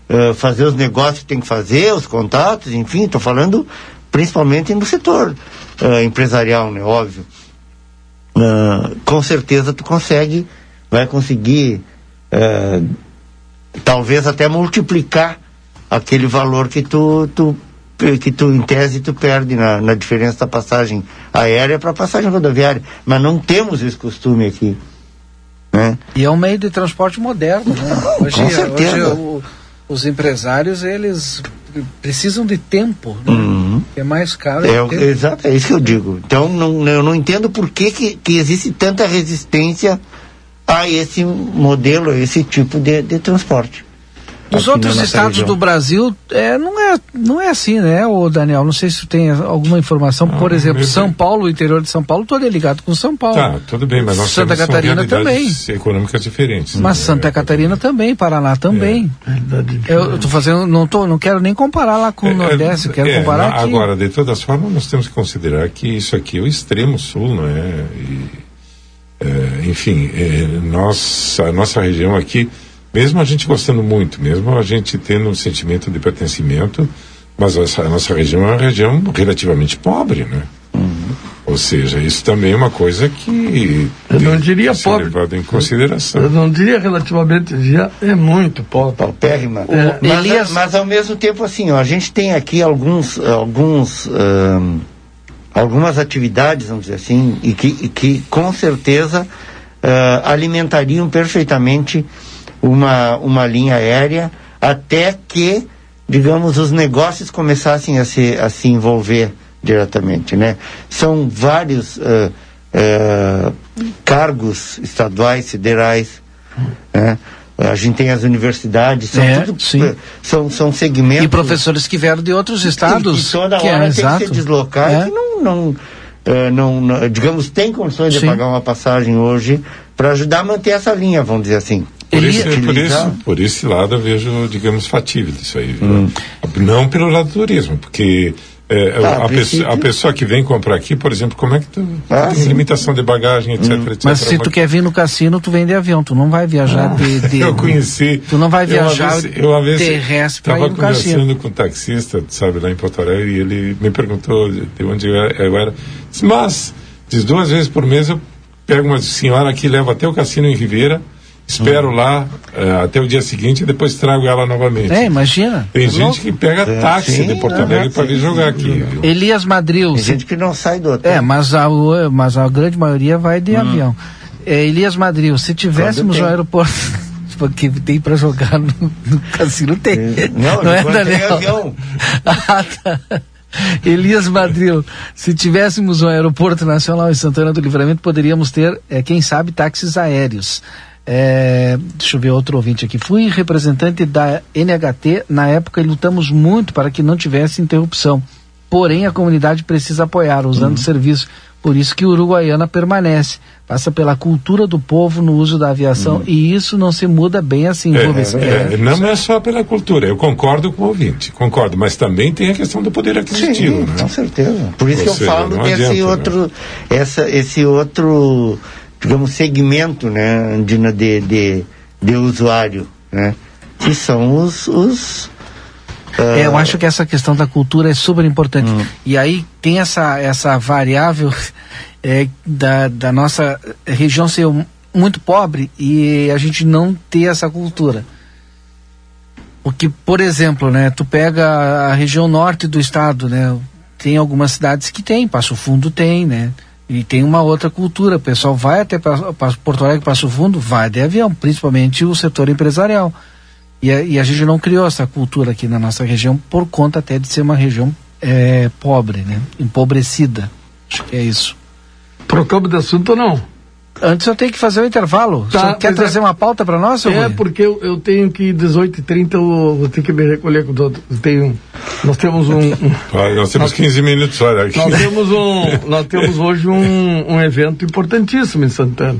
S3: uh, fazer os negócios que tem que fazer, os contatos, enfim, estou falando principalmente no setor uh, empresarial, né, óbvio. Uh, com certeza tu consegue vai conseguir eh, talvez até multiplicar aquele valor que tu, tu que tu em tese tu perde na, na diferença da passagem aérea para a passagem rodoviária mas não temos esse costume aqui né?
S1: E é um meio de transporte moderno, né? Hoje,
S3: Com certeza.
S1: hoje o- os empresários, eles precisam de tempo, né?
S3: Uhum.
S1: É mais caro.
S3: É, exato, é isso que eu digo. Então, não, eu não entendo por que, que, que existe tanta resistência a esse modelo, a esse tipo de, de transporte.
S1: Nos outros estados
S3: região.
S1: do Brasil, é, não, é, não é assim, né, o Daniel? Não sei se tu tem alguma informação. Por exemplo, São Paulo, o interior de São Paulo, todo é ligado com São Paulo.
S2: Tá, tudo bem, mas nós
S1: Santa
S2: temos são
S1: Catarina
S2: realidades econômicas diferentes.
S1: Mas
S2: né?
S1: Santa Catarina também, Paraná também.
S5: Realidade
S1: Eu, tô fazendo, não, tô, não quero nem comparar lá com o
S2: É,
S1: Nordeste, eu quero
S2: é,
S1: comparar
S2: na-
S1: aqui.
S2: Agora, de todas formas, nós temos que considerar que isso aqui é o extremo sul, não é? E, é, enfim, é, nós, a nossa região aqui, mesmo a gente gostando muito, mesmo a gente tendo um sentimento de pertencimento, mas essa, a nossa região é uma região relativamente pobre, né? Ou seja, isso também é uma coisa que
S5: Eu não diria
S2: que ser
S5: pobre.
S2: levado em
S5: Eu
S2: consideração.
S5: não diria relativamente, eu diria é muito pobre.
S3: Paupérrima.
S5: É,
S3: mas,
S1: Elias-
S3: mas ao mesmo tempo, assim, ó, a gente tem aqui alguns, alguns, ahn, algumas atividades, vamos dizer assim, e que, e que com certeza ah, alimentariam perfeitamente uma, uma linha aérea até que, digamos, os negócios começassem a se, a se envolver diretamente, né? São vários ah, ah, cargos estaduais, federais, né? A gente tem as universidades, são,
S1: É,
S3: tudo,
S1: sim.
S3: eh, são, são segmentos
S1: E professores que vieram de outros estados.
S3: que, que toda
S1: que é,
S3: hora tem
S1: exato.
S3: que se deslocar
S1: É.
S3: e que não, não, eh, não, não- digamos, tem condições de
S1: Sim.
S3: pagar uma passagem hoje para ajudar a manter essa linha, vamos dizer assim.
S2: Por,
S1: Ele-
S2: esse, por,
S3: utilizar-
S2: esse, por esse lado eu vejo, digamos, fatível isso aí.
S1: Hum.
S2: Não pelo lado do turismo, porque é,
S3: Tá, a
S2: pessoa, a pessoa que vem comprar aqui, por exemplo, como é que tu
S3: Ah,
S2: tem
S3: sim.
S2: limitação de bagagem, etc, etc.
S1: Mas se tu quer vir no cassino, tu vem de avião, tu não vai viajar de, de-
S2: Eu conheci.
S1: Tu não vai
S2: eu uma
S1: viajar
S2: vez- eu uma vez
S1: terrestre para
S2: Estava
S1: ir no cassino.
S2: conversando com um taxista, sabe, lá em Porto Alegre, e ele me perguntou de de onde eu era. eu era. Disse, mas, diz duas vezes por mês eu pego uma senhora aqui, levo até o cassino em Ribeira, espero lá eh, até o dia seguinte e depois trago ela novamente.
S1: É, imagina.
S2: Tem
S1: É
S2: gente
S1: louco.
S2: que pega
S3: É,
S2: táxi
S3: sim,
S2: de Porto Alegre para vir jogar
S3: sim.
S2: aqui. Viu?
S1: Elias Madril.
S3: Tem gente que não sai do hotel.
S1: É, mas a, mas a grande maioria vai de avião. É, Elias Madril, se tivéssemos um aeroporto que tem para jogar no, no cassino, tem.
S3: Não,
S1: Não é, Daniel?
S3: avião.
S1: Ah, tá. Elias Madril, se tivéssemos um aeroporto nacional em Santana do Livramento, poderíamos ter, é, quem sabe, táxis aéreos. É, deixa eu ver outro ouvinte aqui. Fui representante da NHT na época e lutamos muito para que não tivesse interrupção. Porém, a comunidade precisa apoiar, usando o serviço. Por isso que o Uruguaiana permanece. Passa pela cultura do povo no uso da aviação e isso não se muda bem assim,
S2: É,
S1: Rubens.
S2: é, é, não é só pela cultura, eu concordo com o ouvinte, concordo, mas também tem a questão do poder aquisitivo,
S3: Sim,
S2: né?
S3: com certeza. Por isso
S2: Ou
S3: que eu
S2: seja,
S3: falo desse
S2: adianta, né?
S3: outro, essa, esse outro, digamos, segmento, né, Andina, de, de, de usuário, né, que são os, os
S1: É, eu acho que essa questão da cultura é super importante. E aí tem essa, essa variável é, da, da nossa região ser muito pobre e a gente não ter essa cultura. O que, por exemplo, né, tu pega a região norte do estado, né, tem algumas cidades que tem, Passo Fundo tem, né, e tem uma outra cultura. O pessoal vai até pra, pra Porto Alegre, Passo Fundo, vai de avião, principalmente o setor empresarial. E a, e a gente não criou essa cultura aqui na nossa região por conta até de ser uma região é, pobre, né, empobrecida. Acho que é isso.
S5: Trocamos de assunto não?
S1: Antes eu tenho que fazer o intervalo.
S5: Tá,
S1: Você quer
S5: mas
S1: trazer
S5: é-
S1: uma pauta para nós,
S5: É
S1: Rui?
S5: porque eu, eu tenho que 18h30 eu vou ter que me recolher com todo. eu Tenho, nós temos um, um-
S2: nós temos 15 minutos, olha aqui.
S5: nós temos um nós temos hoje um, um evento importantíssimo em Santana.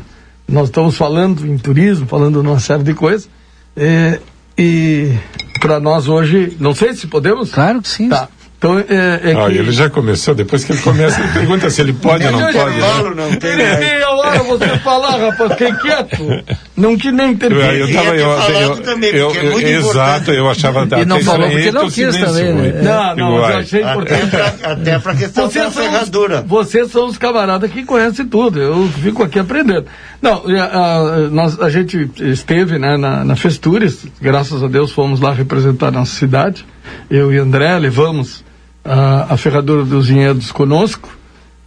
S5: Nós estamos falando em turismo, falando numa série de coisas. É, e para nós hoje, não sei se podemos.
S1: Claro que sim.
S5: Tá. Então, é, é
S2: Ah,
S5: que...
S2: ele já começou, depois que ele começa, ele pergunta se ele pode ou não
S5: Eu já
S2: pode.
S3: Paulo não tem
S5: Ele
S3: mais.
S5: meia hora você falar, rapaz, fiquei quieto. Não que nem
S2: Eu,
S5: termine.
S2: eu tava, eu,
S3: falado
S2: eu,
S3: também,
S2: eu,
S3: porque é
S2: eu-
S3: muito
S2: exato,
S3: importante.
S2: eu achava
S1: E não
S2: até
S1: falou porque não quis também, né?
S5: Não, não, eu achei
S3: Até
S5: importante.
S3: até pra questão
S5: Vocês
S3: da
S5: são, os,
S3: ferradura.
S5: vocês são os camaradas que conhecem tudo. Eu fico aqui aprendendo. Não, a, a- nós, a gente esteve né, na, na Festures, graças a Deus fomos lá representar a nossa cidade. Eu e André levamos a, a Ferradura dos Vinhedos conosco.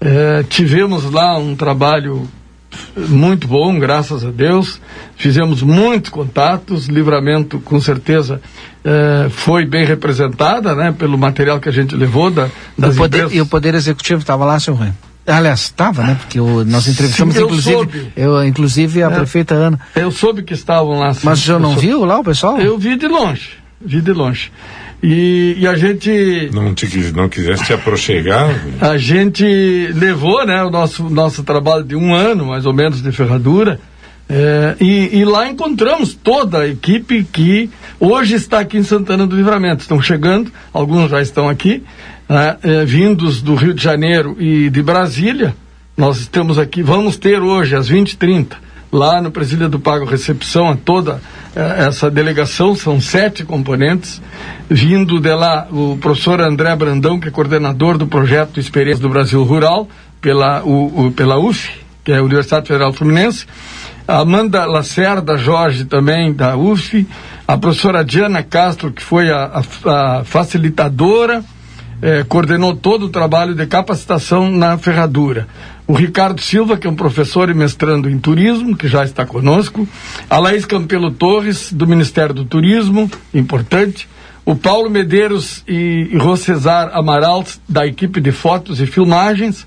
S5: Eh, tivemos lá um trabalho muito bom, graças a Deus. Fizemos muitos contatos. Livramento, com certeza, eh, foi bem representada, né, pelo material que a gente levou da, das
S1: o poder,
S5: empresas.
S1: e o Poder Executivo estava lá, seu Rui? Aliás, estava, né? Porque o, nós entrevistamos,
S5: Sim, eu
S1: inclusive,
S5: soube.
S1: eu, inclusive a
S5: É.
S1: prefeita Ana.
S5: Eu soube que estavam lá. sim.
S1: Mas o senhor não
S5: soube.
S1: viu lá o pessoal?
S5: Eu vi de longe, vi de longe. E, e a gente
S2: Não, te, não quisesse te aproxegar,
S5: a gente levou né, o nosso, nosso trabalho de um ano, mais ou menos, de ferradura. é, e, e lá encontramos toda a equipe que hoje está aqui em Santana do Livramento. Estão chegando, alguns já estão aqui, né, é, vindos do Rio de Janeiro e de Brasília. Nós estamos aqui, vamos ter hoje, às 20h30, lá no Presídio do Pago Recepção, a toda eh, essa delegação, são sete componentes, vindo de lá o professor André Brandão, que é coordenador do projeto Experiência do Brasil Rural, pela, o, o- pela UF, que é a Universidade Federal Fluminense, a Amanda Lacerda Jorge também, da UF, a professora Diana Castro, que foi a, a- a facilitadora, eh, coordenou todo o trabalho de capacitação na ferradura. O Ricardo Silva, que é um professor e mestrando em turismo, que já está conosco. A Laís Campelo Torres, do Ministério do Turismo, importante. O Paulo Medeiros e, e Rocesar Amaral, da equipe de fotos e filmagens.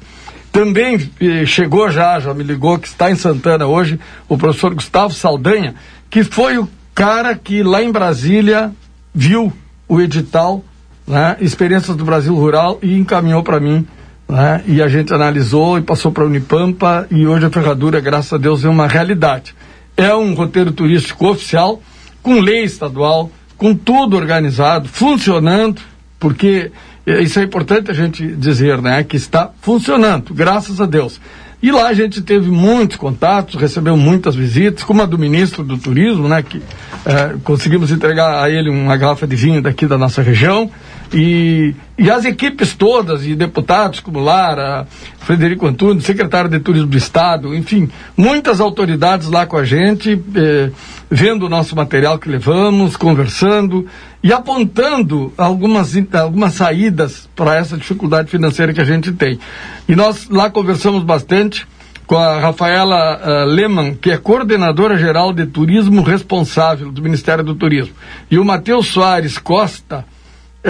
S5: Também eh, chegou já, já me ligou, que está em Santana hoje, o professor Gustavo Saldanha, que foi o cara que lá em Brasília viu o edital, né, Experiências do Brasil Rural, e encaminhou para mim. Né, e a gente analisou e passou para a Unipampa, e hoje a ferradura, graças a Deus, é uma realidade. É um roteiro turístico oficial, com lei estadual, com tudo organizado, funcionando, porque eh, isso é importante a gente dizer, né, que está funcionando, graças a Deus. E lá a gente teve muitos contatos, recebeu muitas visitas, como a do ministro do Turismo, né, que eh, conseguimos entregar a ele uma garrafa de vinho daqui da nossa região. E, e as equipes todas, e deputados como Lara, Frederico Antunes, secretário de Turismo do Estado, enfim, muitas autoridades lá com a gente, eh, vendo o nosso material que levamos, conversando e apontando algumas, algumas saídas para essa dificuldade financeira que a gente tem. E nós lá conversamos bastante com a Rafaela ah, Lehmann, que é coordenadora geral de turismo responsável do Ministério do Turismo, e o Matheus Soares Costa,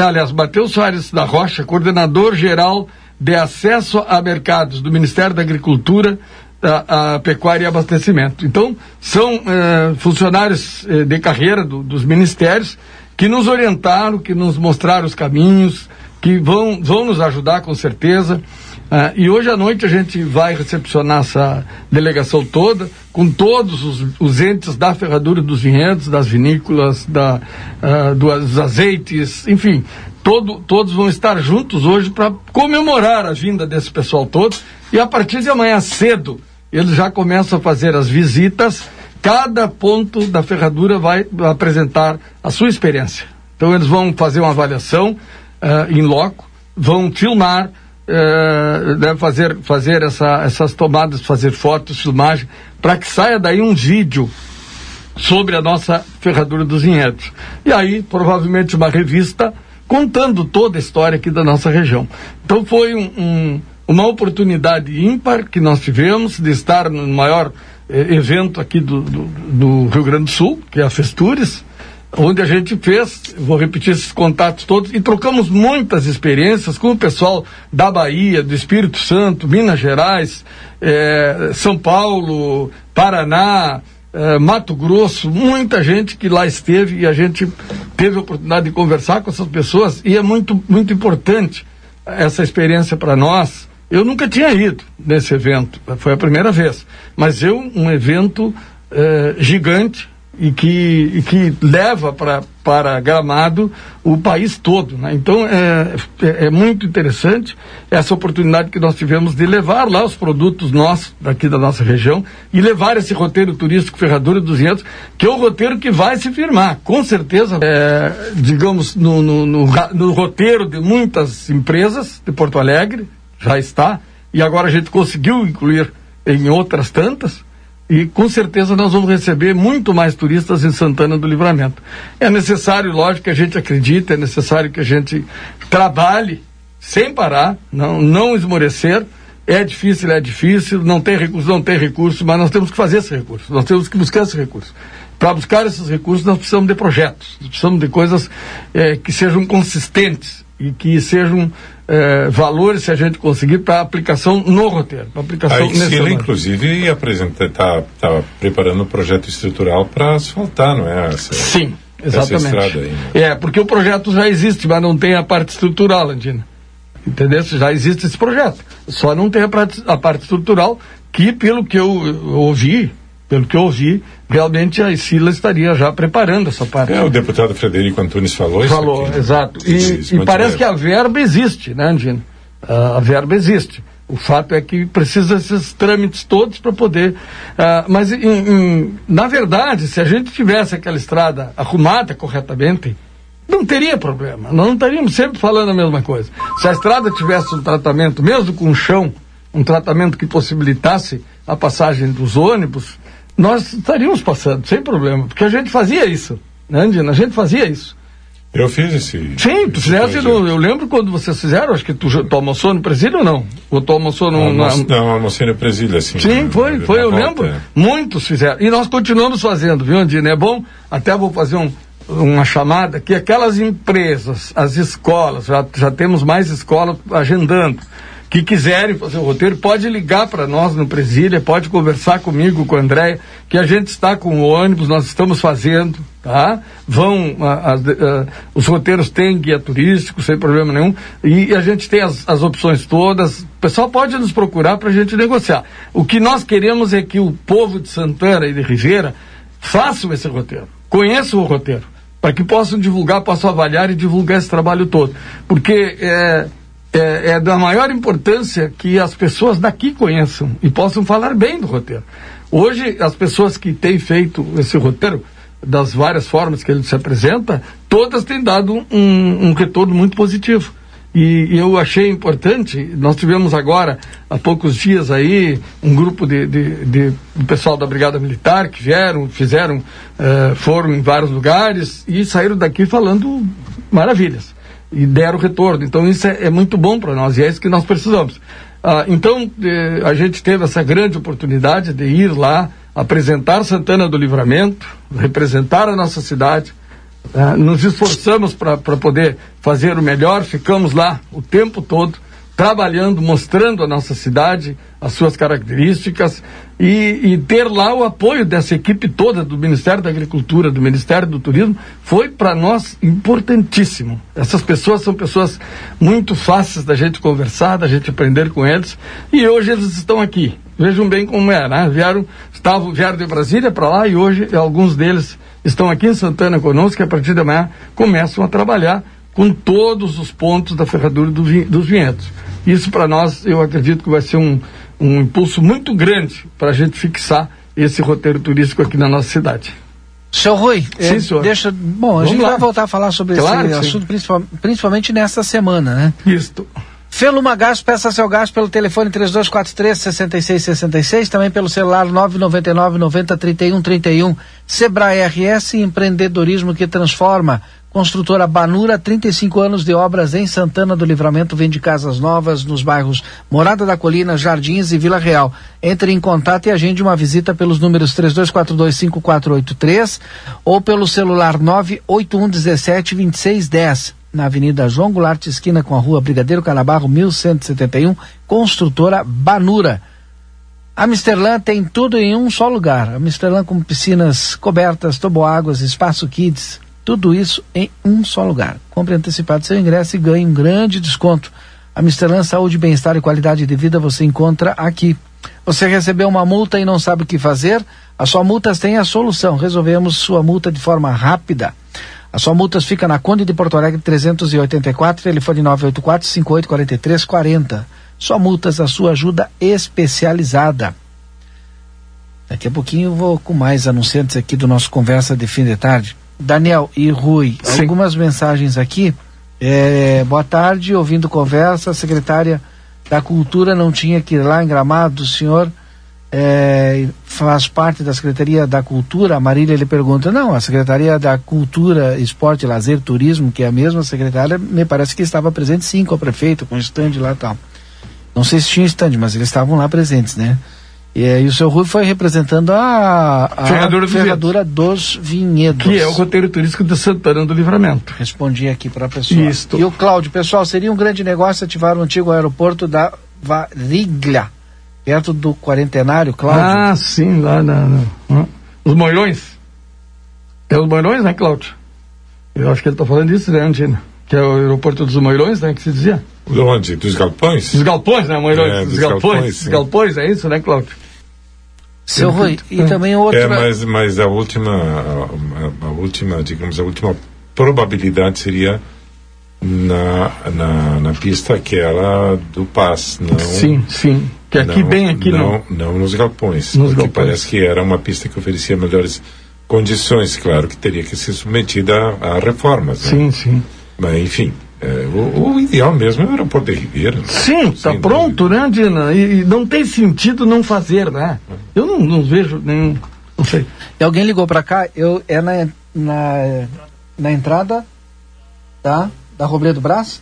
S5: aliás, Matheus Soares da Rocha, coordenador geral de acesso a mercados do Ministério da Agricultura, a, a Pecuária e Abastecimento. Então, são eh, funcionários eh, de carreira do- dos ministérios que nos orientaram, que nos mostraram os caminhos, que vão, vão nos ajudar com certeza. Ah, e hoje à noite a gente vai recepcionar essa delegação toda, com todos os, os entes da ferradura dos vinhedos, das vinícolas, da, ah, dos azeites, enfim, todo, todos vão estar juntos hoje para comemorar a vinda desse pessoal todo. E a partir de amanhã cedo, eles já começam a fazer as visitas. Cada ponto da ferradura vai apresentar a sua experiência. Então eles vão fazer uma avaliação em loco, vão filmar, eh, né, fazer, fazer essa, essas tomadas, fazer fotos, filmagem, para que saia daí um vídeo sobre a nossa ferradura dos vinhedos. E aí, provavelmente, uma revista contando toda a história aqui da nossa região. Então foi um, um, uma oportunidade ímpar que nós tivemos de estar no maior eh, evento aqui do, do, do Rio Grande do Sul, que é a Festures, onde a gente fez, vou repetir esses contatos todos, e trocamos muitas experiências com o pessoal da Bahia, do Espírito Santo, Minas Gerais, eh, São Paulo, Paraná, eh, Mato Grosso, muita gente que lá esteve e a gente teve a oportunidade de conversar com essas pessoas e é muito, muito importante essa experiência para nós. Eu nunca tinha ido nesse evento, foi a primeira vez, mas eu, um evento eh, gigante, e que, e que leva para para Gramado o país todo. Né? Então é, é, é, muito interessante essa oportunidade que nós tivemos de levar lá os produtos nossos, daqui da nossa região, e levar esse roteiro turístico Ferradura dos Vinhedos, que é o roteiro que vai se firmar. Com certeza, é, digamos, no, no, no, no roteiro de muitas empresas de Porto Alegre, já está, e agora a gente conseguiu incluir em outras tantas e com certeza nós vamos receber muito mais turistas em Santana do Livramento. É necessário, lógico, que a gente acredite, é necessário que a gente trabalhe sem parar, não, não esmorecer. É difícil, é difícil, não tem recurso, não tem recurso, mas nós temos que fazer esse recurso, nós temos que buscar esse recurso. Para buscar esses recursos, nós precisamos de projetos, precisamos de coisas é, que sejam consistentes e que sejam é, valores, se a gente conseguir, para aplicação no roteiro. aplicação
S2: a Exila, inclusive, está tá, preparando um projeto estrutural para asfaltar, não é? Essa,
S5: Sim, exatamente. Aí, né? É, porque o projeto já existe, mas não tem a parte estrutural, Andina. Entendeu? Já existe esse projeto. Só não tem a parte, a parte estrutural, que, pelo que eu ouvi, pelo que eu ouvi, realmente a Sila estaria já preparando essa parte.
S2: É, o deputado Frederico Antunes falou,
S5: falou isso. Falou, exato. E, e parece que a verba existe, né, Andina? Uh, a verba existe. O fato é que precisa desses trâmites todos para poder. Uh, mas, em, em, na verdade, se a gente tivesse aquela estrada arrumada corretamente, não teria problema. Nós não estaríamos sempre falando a mesma coisa. Se a estrada tivesse um tratamento, mesmo com chão, um tratamento que possibilitasse a passagem dos ônibus, nós estaríamos passando, sem problema, porque a gente fazia isso, né, Andina? A gente fazia isso.
S2: Eu fiz esse.
S5: Sim, tu fizeste. No, eu lembro quando vocês fizeram, acho que tu, tu almoçou no presídio ou não? Ou tu almoçou no.
S2: Almoço, na... Não, almocei no presídio, assim.
S5: Sim, foi, foi, eu volta, lembro. É. Muitos fizeram. E nós continuamos fazendo, viu, Andina? É bom, até vou fazer um, uma chamada que aquelas empresas, as escolas, já, já temos mais escolas agendando que quiserem fazer o roteiro, pode ligar para nós no Presília, pode conversar comigo, com o André, que a gente está com o ônibus, nós estamos fazendo, tá? Vão, a, a, a, os roteiros têm guia turístico, sem problema nenhum, e a gente tem as, as opções todas. O pessoal pode nos procurar para a gente negociar. O que nós queremos é que o povo de Santana e de Ribeira façam esse roteiro, conheçam o roteiro, para que possam divulgar, possam avaliar e divulgar esse trabalho todo. Porque é, é, é, da maior importância que as pessoas daqui conheçam e possam falar bem do roteiro. Hoje, as pessoas que têm feito esse roteiro, das várias formas que ele se apresenta, todas têm dado um, um retorno muito positivo. E, eu achei importante, nós tivemos agora, há poucos dias aí, um grupo de, de, de pessoal da Brigada Militar que vieram, fizeram, uh, foram em vários lugares e saíram daqui falando maravilhas e deram retorno. Então isso é, é muito bom para nós e é isso que nós precisamos. Ah, então eh, a gente teve essa grande oportunidade de ir lá apresentar Santana do Livramento, representar a nossa cidade. Ah, nos esforçamos para poder fazer o melhor, ficamos lá o tempo todo trabalhando, mostrando a nossa cidade, as suas características e, e, ter lá o apoio dessa equipe toda do Ministério da Agricultura, do Ministério do Turismo, foi para nós importantíssimo. Essas pessoas são pessoas muito fáceis da gente conversar, da gente aprender com eles e hoje eles estão aqui. Vejam bem como é, né? Vieram, estavam, vieram de Brasília para lá e hoje alguns deles estão aqui em Santana conosco e a partir de amanhã começam a trabalhar com todos os pontos da ferradura do, dos vinhedos. Isso para nós, eu acredito que vai ser um, um impulso muito grande para a gente fixar esse roteiro turístico aqui na nossa cidade.
S1: Seu Rui, sim, é, senhor. deixa. Bom, Vamos a gente lá. vai voltar a falar sobre claro, esse assunto, principalmente nessa semana, né?
S5: Isso.
S1: Feluma Gás, peça seu gás pelo telefone 3243-6666, também pelo celular 999 90 31 31. Sebrae RS, empreendedorismo que transforma. Construtora Banura, 35 anos de obras em Santana do Livramento, vende casas novas nos bairros Morada da Colina, Jardins e Vila Real. Entre em contato e agende uma visita pelos números 32425483 ou pelo celular 981172610 na Avenida João Goulart, esquina com a Rua Brigadeiro Canabarro, 1171, construtora Banura. A Misterlan tem tudo em um só lugar. A Misterlan com piscinas cobertas, toboáguas, espaço kids, tudo isso em um só lugar. Compre antecipado seu ingresso e ganhe um grande desconto. A Misterlan Saúde, Bem-Estar e Qualidade de Vida você encontra aqui. Você recebeu uma multa e não sabe o que fazer? A Só Multas tem a solução. Resolvemos sua multa de forma rápida. A Só Multas fica na Conde de Porto Alegre 384, telefone 984 5843 40. Só Multas, a sua ajuda especializada. Daqui a pouquinho eu vou com mais anunciantes aqui do nosso Conversa de Fim de Tarde. Daniel e Rui,
S5: Sim.
S1: algumas mensagens aqui. É, boa tarde, ouvindo conversa, a secretária da Cultura não tinha que ir lá em Gramado, o senhor é, faz parte da Secretaria da Cultura? A Marília ele pergunta, não, a Secretaria da Cultura, Esporte, Lazer, Turismo, que é a mesma secretária, me parece que estava presente sim com a prefeita, com o stand lá e tal. Não sei se tinha stand, mas eles estavam lá presentes, né? E, aí o seu Rui foi representando a, a
S5: Ferradura dos
S1: Ferradura dos Vinhedos.
S5: Que é o roteiro turístico de Santana do Livramento.
S1: Respondi aqui para a pessoa.
S5: Isto.
S1: E o Cláudio, pessoal, seria um grande negócio ativar o antigo aeroporto da Variglia, perto do quarentenário, Cláudio.
S5: Ah, sim, lá na, na- na- os Moirões. É os Moirões, né, Cláudio? Eu acho que ele está falando disso, né, Antina? Que é o aeroporto dos Moirões, né, que se dizia?
S2: De onde? Dos galpões?
S5: Dos galpões, né, Moirões?
S2: É,
S5: dos
S2: dos
S5: galpões.
S2: galpões,
S5: galpões, é isso, né, Cláudio?
S1: Seu Rui, e também outra.
S2: É, mas, mas a última, a, a última, digamos, a última probabilidade seria na, na, na pista aquela do Paz, não.
S5: Sim, sim. Que aqui,
S2: não,
S5: bem aqui, não.
S2: não. Não nos galpões.
S5: Nos
S2: porque
S5: galpões.
S2: parece que era uma pista que oferecia melhores condições, claro que teria que ser submetida a, a reformas. né?
S5: Sim, sim.
S2: Mas, enfim, é, o, o ideal mesmo é o aeroporto de Ribeira. né?
S5: Sim, está pronto, né, Dina? E, e não tem sentido não fazer, né? Eu não, não vejo nenhum. Não sei.
S1: E alguém ligou para cá, eu, é na, na, na entrada da, da Robledo Brás?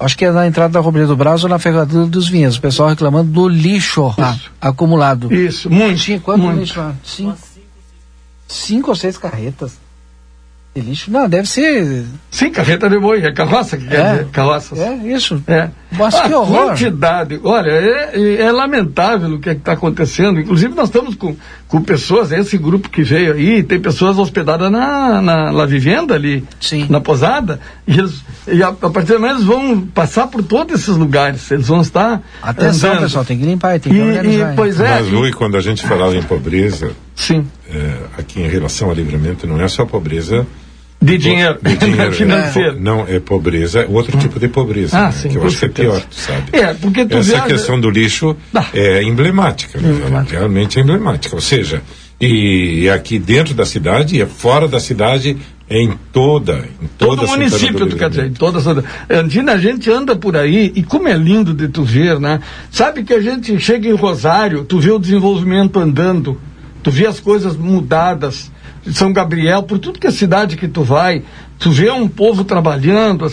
S1: Acho que é na entrada da Robledo Brás ou na Ferradura dos Vinhos. O pessoal reclamando do lixo lá, acumulado.
S5: Isso, muito.
S1: Tinha quanto
S5: muito.
S1: lixo lá? Cinco, cinco ou seis carretas de lixo? Não, deve ser.
S5: Sim, carreta de boi, é carroça que quer
S1: É.
S5: dizer, carroças.
S1: É isso.
S5: É.
S1: Mas
S5: a
S1: que horror.
S5: quantidade, olha, é, é lamentável o que está acontecendo. Inclusive, nós estamos com, com pessoas, esse grupo que veio aí, tem pessoas hospedadas na, na, na vivenda ali,
S1: Sim.
S5: na posada, e, eles, e a, a partir de amanhã eles vão passar por todos esses lugares, eles vão estar.
S1: Atenção,
S5: andando.
S1: pessoal, tem que limpar e tem que
S5: E,
S1: organizar.
S5: e, pois é,
S2: Mas, Rui, quando a gente falava em pobreza,
S5: sim,
S2: é, aqui em relação ao livramento, não é só pobreza
S5: de dinheiro,
S2: de dinheiro
S5: financeiro.
S2: é, não, é pobreza, é outro tipo de pobreza,
S5: Ah,
S2: né,
S5: sim,
S2: que eu acho que é pior, sabe?
S5: É, porque tu
S2: Essa
S5: viaja-
S2: questão do lixo
S5: Ah.
S2: é emblemática, né?
S5: Emblemática.
S2: realmente é emblemática. Ou seja, e aqui dentro da cidade e fora da cidade, em toda, em toda
S5: Todo município,
S2: do
S5: tu quer dizer, em toda Santa... Andina, a gente anda por aí e como é lindo de tu ver, né? Sabe que a gente chega em Rosário, tu vê o desenvolvimento andando, tu vê as coisas mudadas, São Gabriel, por tudo que é cidade que tu vai, tu vê um povo trabalhando,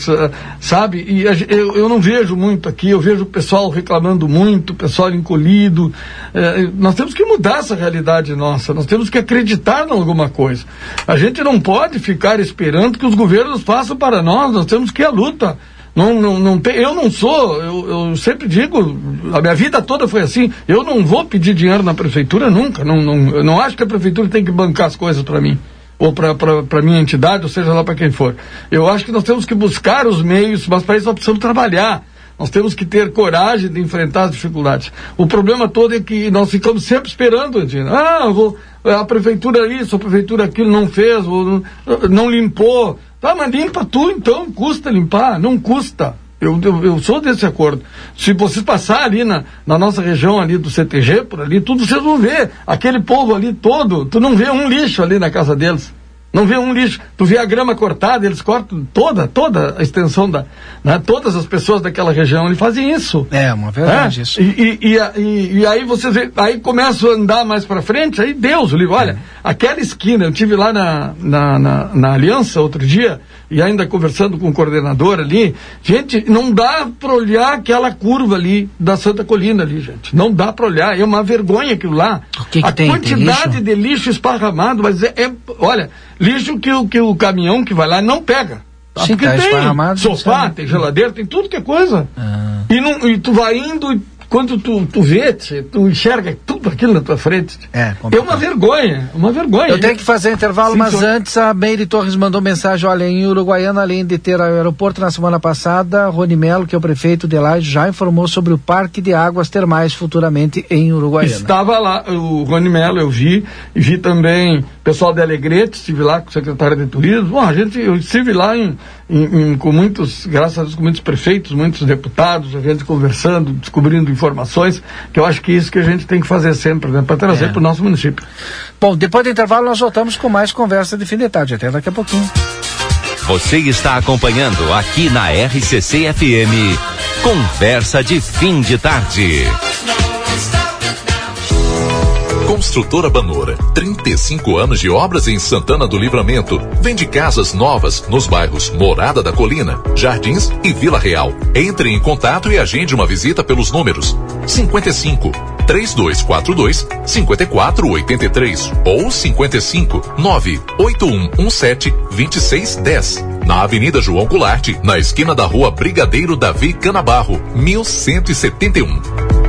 S5: sabe? E eu, eu não vejo muito aqui, eu vejo o pessoal reclamando muito, o pessoal encolhido. Eh, nós temos que mudar essa realidade nossa, nós temos que acreditar em alguma coisa. A gente não pode ficar esperando que os governos façam para nós, nós temos que ir à luta. Não, não, não tem, eu não sou, eu, eu sempre digo, a minha vida toda foi assim, eu não vou pedir dinheiro na prefeitura nunca, não, não, eu não acho que a prefeitura tem que bancar as coisas para mim, ou para minha entidade, ou seja lá para quem for. Eu acho que nós temos que buscar os meios, mas para isso nós precisamos trabalhar. Nós temos que ter coragem de enfrentar as dificuldades. O problema todo é que nós ficamos sempre esperando, Andina. Ah, vou, a prefeitura isso, a prefeitura aquilo não fez, ou não limpou. Tá, mas limpa tu então, custa limpar, não custa. Eu, eu, eu sou desse acordo. Se vocês passar ali na, na nossa região ali do CTG, por ali, tudo vocês vão ver. Aquele povo ali todo, tu não vê um lixo ali na casa deles. Não vê um lixo. Tu vê a grama cortada, eles cortam toda, toda a extensão da. Né, todas as pessoas daquela região, eles fazem isso.
S1: É, uma verdade
S5: É,
S1: isso.
S5: E, e, e, e- aí você vê, aí começa a andar mais pra frente, aí Deus, o livro, olha, aquela esquina, eu tive lá na, na, na, na Aliança outro dia, e ainda conversando com o coordenador ali, gente, não dá pra olhar aquela curva ali da Santa Colina ali, gente. Não dá pra olhar, é uma vergonha aquilo lá.
S1: O que que
S5: a
S1: tem? Tem
S5: quantidade
S1: lixo?
S5: de lixo esparramado, mas é, é- olha, lixo que, o- que o caminhão que vai lá não pega. Ah,
S1: Sim,
S5: Porque
S1: tá
S5: tem sofá, tem geladeira, tem tudo que é coisa.
S1: Ah.
S5: E, não, e tu vai indo, e quando tu, tu vê, tu enxerga tudo tudo aquilo na tua frente.
S1: É,
S5: é uma vergonha, uma vergonha.
S1: Eu tenho que fazer intervalo, Sim, mas senhor. antes a Meire Torres mandou mensagem, olha, em Uruguaiana, além de ter aeroporto na semana passada, Rony Melo, que é o prefeito de lá, já informou sobre o parque de águas termais futuramente em Uruguaiana.
S5: Estava lá, o Rony Melo, eu vi, e vi também pessoal de Alegrete, estive lá com o secretário de turismo, bom, a gente, eu estive lá em, em, em, com muitos, graças a Deus, com muitos prefeitos, muitos deputados, a gente conversando, descobrindo informações, que eu acho que é isso que a gente tem que fazer sempre, né, para trazer é. para o nosso município.
S1: Bom, depois do intervalo nós voltamos com mais conversa de fim de tarde. Até daqui a pouquinho.
S7: Você está acompanhando aqui na RCC FM. Conversa de fim de tarde.
S8: Construtora Banora, 35 anos de obras em Santana do Livramento. Vende casas novas nos bairros Morada da Colina, Jardins e Vila Real. Entre em contato e agende uma visita pelos números 55 3242 5483 ou 55 98117 2610. Na Avenida João Goulart, na esquina da Rua Brigadeiro Davi Canabarro, 1171.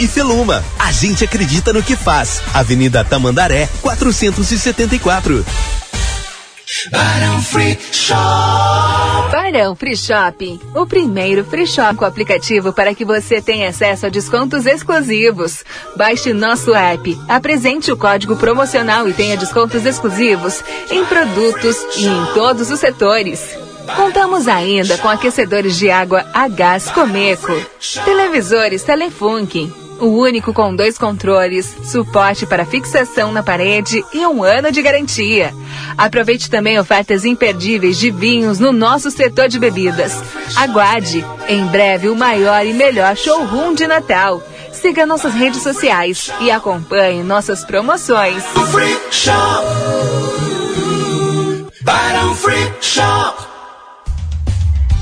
S9: e Feluma. A gente acredita no que faz. Avenida Tamandaré, 474.
S10: Barão Free Shop. Barão Free Shop, o primeiro free shop com aplicativo para que você tenha acesso a descontos exclusivos. Baixe nosso app, apresente o código promocional e tenha descontos exclusivos em produtos e em todos os setores. Contamos ainda com aquecedores de água a gás Comeco, televisores Telefunken, o único com dois controles, suporte para fixação na parede e um ano de garantia. Aproveite também ofertas imperdíveis de vinhos no nosso setor de bebidas. Aguarde, em breve o maior e melhor showroom de Natal. Siga nossas redes sociais e acompanhe nossas promoções. Free Shop.
S8: Free Shop.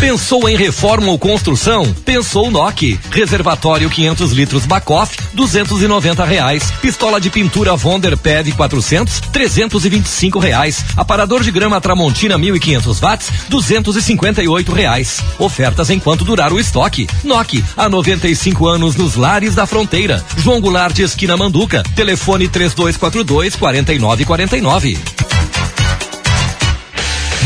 S11: Pensou em reforma ou construção? Pensou NOC. Reservatório 500 litros Bacoff, 290 reais. Pistola de pintura Vonder PEV 400, 325 reais. Aparador de grama Tramontina 1500 watts, 258 reais. Ofertas enquanto durar o estoque. NOC, há 95 anos nos lares da fronteira. João Goulart, esquina Manduca. Telefone 3242 4949.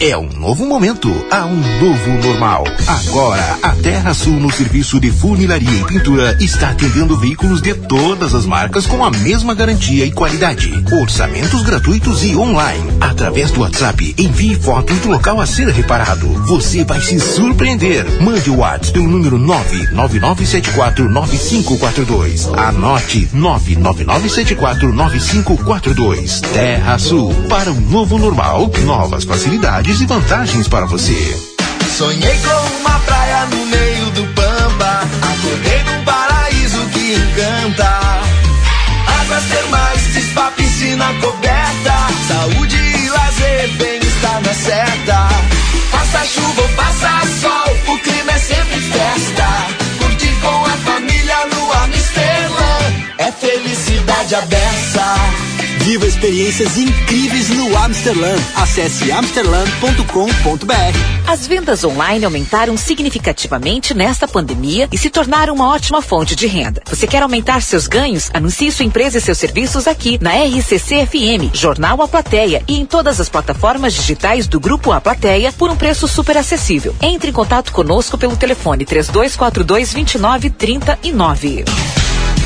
S12: É um novo momento, há um novo normal. Agora, a Terra Sul no serviço de funilaria e pintura está atendendo veículos de todas as marcas com a mesma garantia e qualidade. Orçamentos gratuitos e online. Através do WhatsApp, envie fotos do local a ser reparado. Você vai se surpreender. Mande o WhatsApp pelo número 999749542. Anote 999749542. Terra Sul. Para um novo normal, novas facilidades e vantagens para você.
S13: Sonhei com uma praia no meio do Pampa, acordei num paraíso que encanta. Águas termais, spa, piscina coberta, saúde e lazer, bem-estar na certa. Faça chuva ou faça sol, o clima
S14: Viva experiências incríveis no Amsterdã. Acesse amsterdã.com.br.
S15: As vendas online aumentaram significativamente nesta pandemia e se tornaram uma ótima fonte de renda. Você quer aumentar seus ganhos? Anuncie sua empresa e seus serviços aqui na RCC FM, Jornal A Plateia e em todas as plataformas digitais do Grupo A Plateia por um preço super acessível. Entre em contato conosco pelo telefone 3242 2939.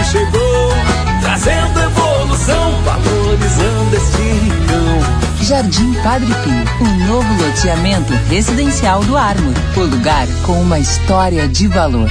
S11: Chegou, trazendo evolução, valorizando este rincão.
S16: Jardim Padre Pio, um novo loteamento residencial do Ármor. O lugar com uma história de valor.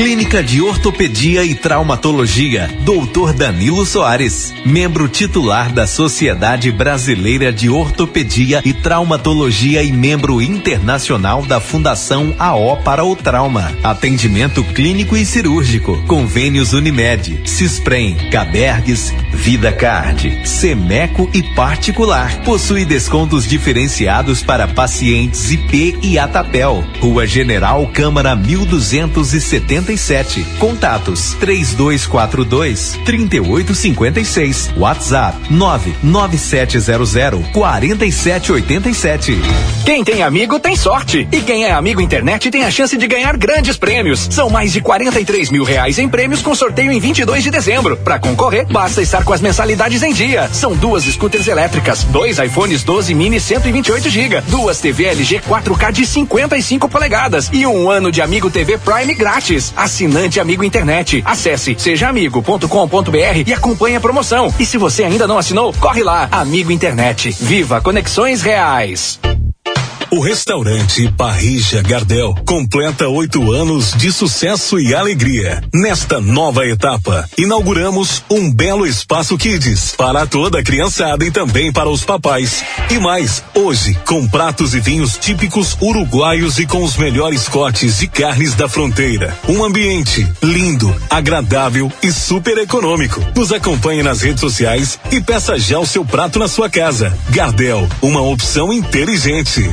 S9: Clínica de Ortopedia e Traumatologia, Dr. Danilo Soares, membro titular da Sociedade Brasileira de Ortopedia e Traumatologia e membro internacional da Fundação AO para o Trauma. Atendimento clínico e cirúrgico. Convênios Unimed, Cisprem, Cabergues, Vida Card, Semeco e particular. Possui descontos diferenciados para pacientes IP e Atapel. Rua General Câmara 1270 57. Contatos 3242 3856. WhatsApp 99700 4787.
S17: Quem tem amigo tem sorte. E quem é amigo internet tem a chance de ganhar grandes prêmios. São mais de 43 mil reais em prêmios com sorteio em 22 de dezembro. Para concorrer, basta estar com as mensalidades em dia. São duas scooters elétricas, dois iPhones 12 mini 128 GB, duas TV LG 4K de 55 polegadas e um ano de Amigo TV Prime grátis. Assinante Amigo Internet. Acesse sejaamigo.com.br e acompanhe a promoção. E se você ainda não assinou, corre lá. Amigo Internet. Viva Conexões Reais.
S18: O restaurante Parrija Gardel completa oito anos de sucesso e alegria. Nesta nova etapa, inauguramos um belo espaço Kids para toda a criançada e também para os papais. E mais, hoje, com pratos e vinhos típicos uruguaios e com os melhores cortes de carnes da fronteira. Um ambiente lindo, agradável e super econômico. Nos acompanhe nas redes sociais e peça já o seu prato na sua casa. Gardel, uma opção inteligente.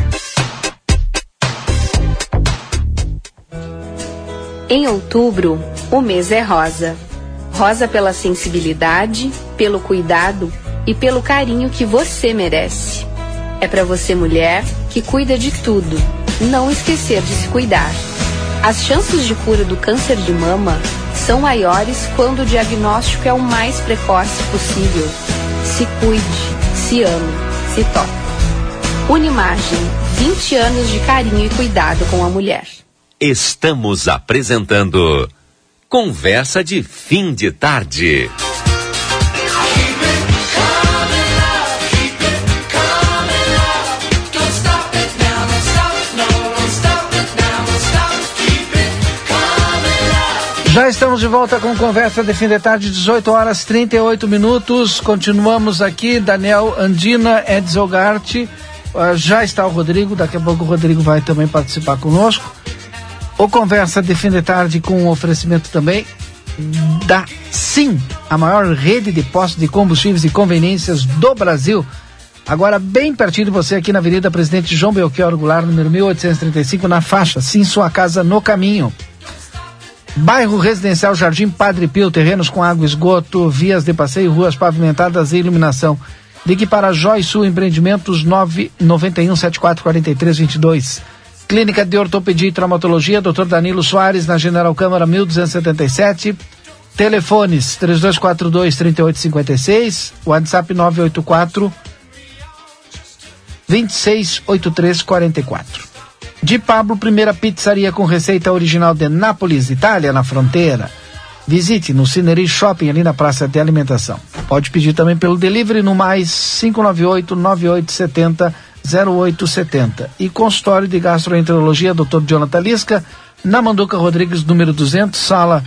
S19: Em outubro, o mês é rosa. Rosa pela sensibilidade, pelo cuidado e pelo carinho que você merece. É para você, mulher, que cuida de tudo, não esquecer de se cuidar. As chances de cura do câncer de mama são maiores quando o diagnóstico é o mais precoce possível. Se cuide, se ame, se toque. Unimagem, 20 anos de carinho e cuidado com a mulher.
S7: Estamos apresentando Conversa de Fim de Tarde.
S1: Já estamos de volta com conversa de fim de tarde, 18 horas 38 minutos. Continuamos aqui, Daniel Andina, Edson Garte. Uh, já está o Rodrigo, daqui a pouco o Rodrigo vai também participar conosco. O Conversa de Fim de Tarde com um oferecimento também da Sim, a maior rede de postos de combustíveis e conveniências do Brasil. Agora, bem pertinho de você, aqui na Avenida Presidente João Belchior Goulart, número 1835, na faixa. Sim, sua casa no caminho. Bairro Residencial Jardim Padre Pio, terrenos com água, esgoto, vias de passeio, ruas pavimentadas e iluminação. Ligue para Joy Sul Empreendimentos 991 7443 22. Clínica de Ortopedia e Traumatologia, Dr. Danilo Soares, na General Câmara 1277. Telefones 3242-3856, WhatsApp 984 268344. De Pablo, primeira pizzaria com receita original de Nápoles, Itália, na fronteira. Visite no Cineri Shopping, ali na Praça de Alimentação. Pode pedir também pelo delivery no mais 598-9870 0870. E consultório de gastroenterologia, Dr. Jonathan Lisca, na Manduca Rodrigues, número 200, sala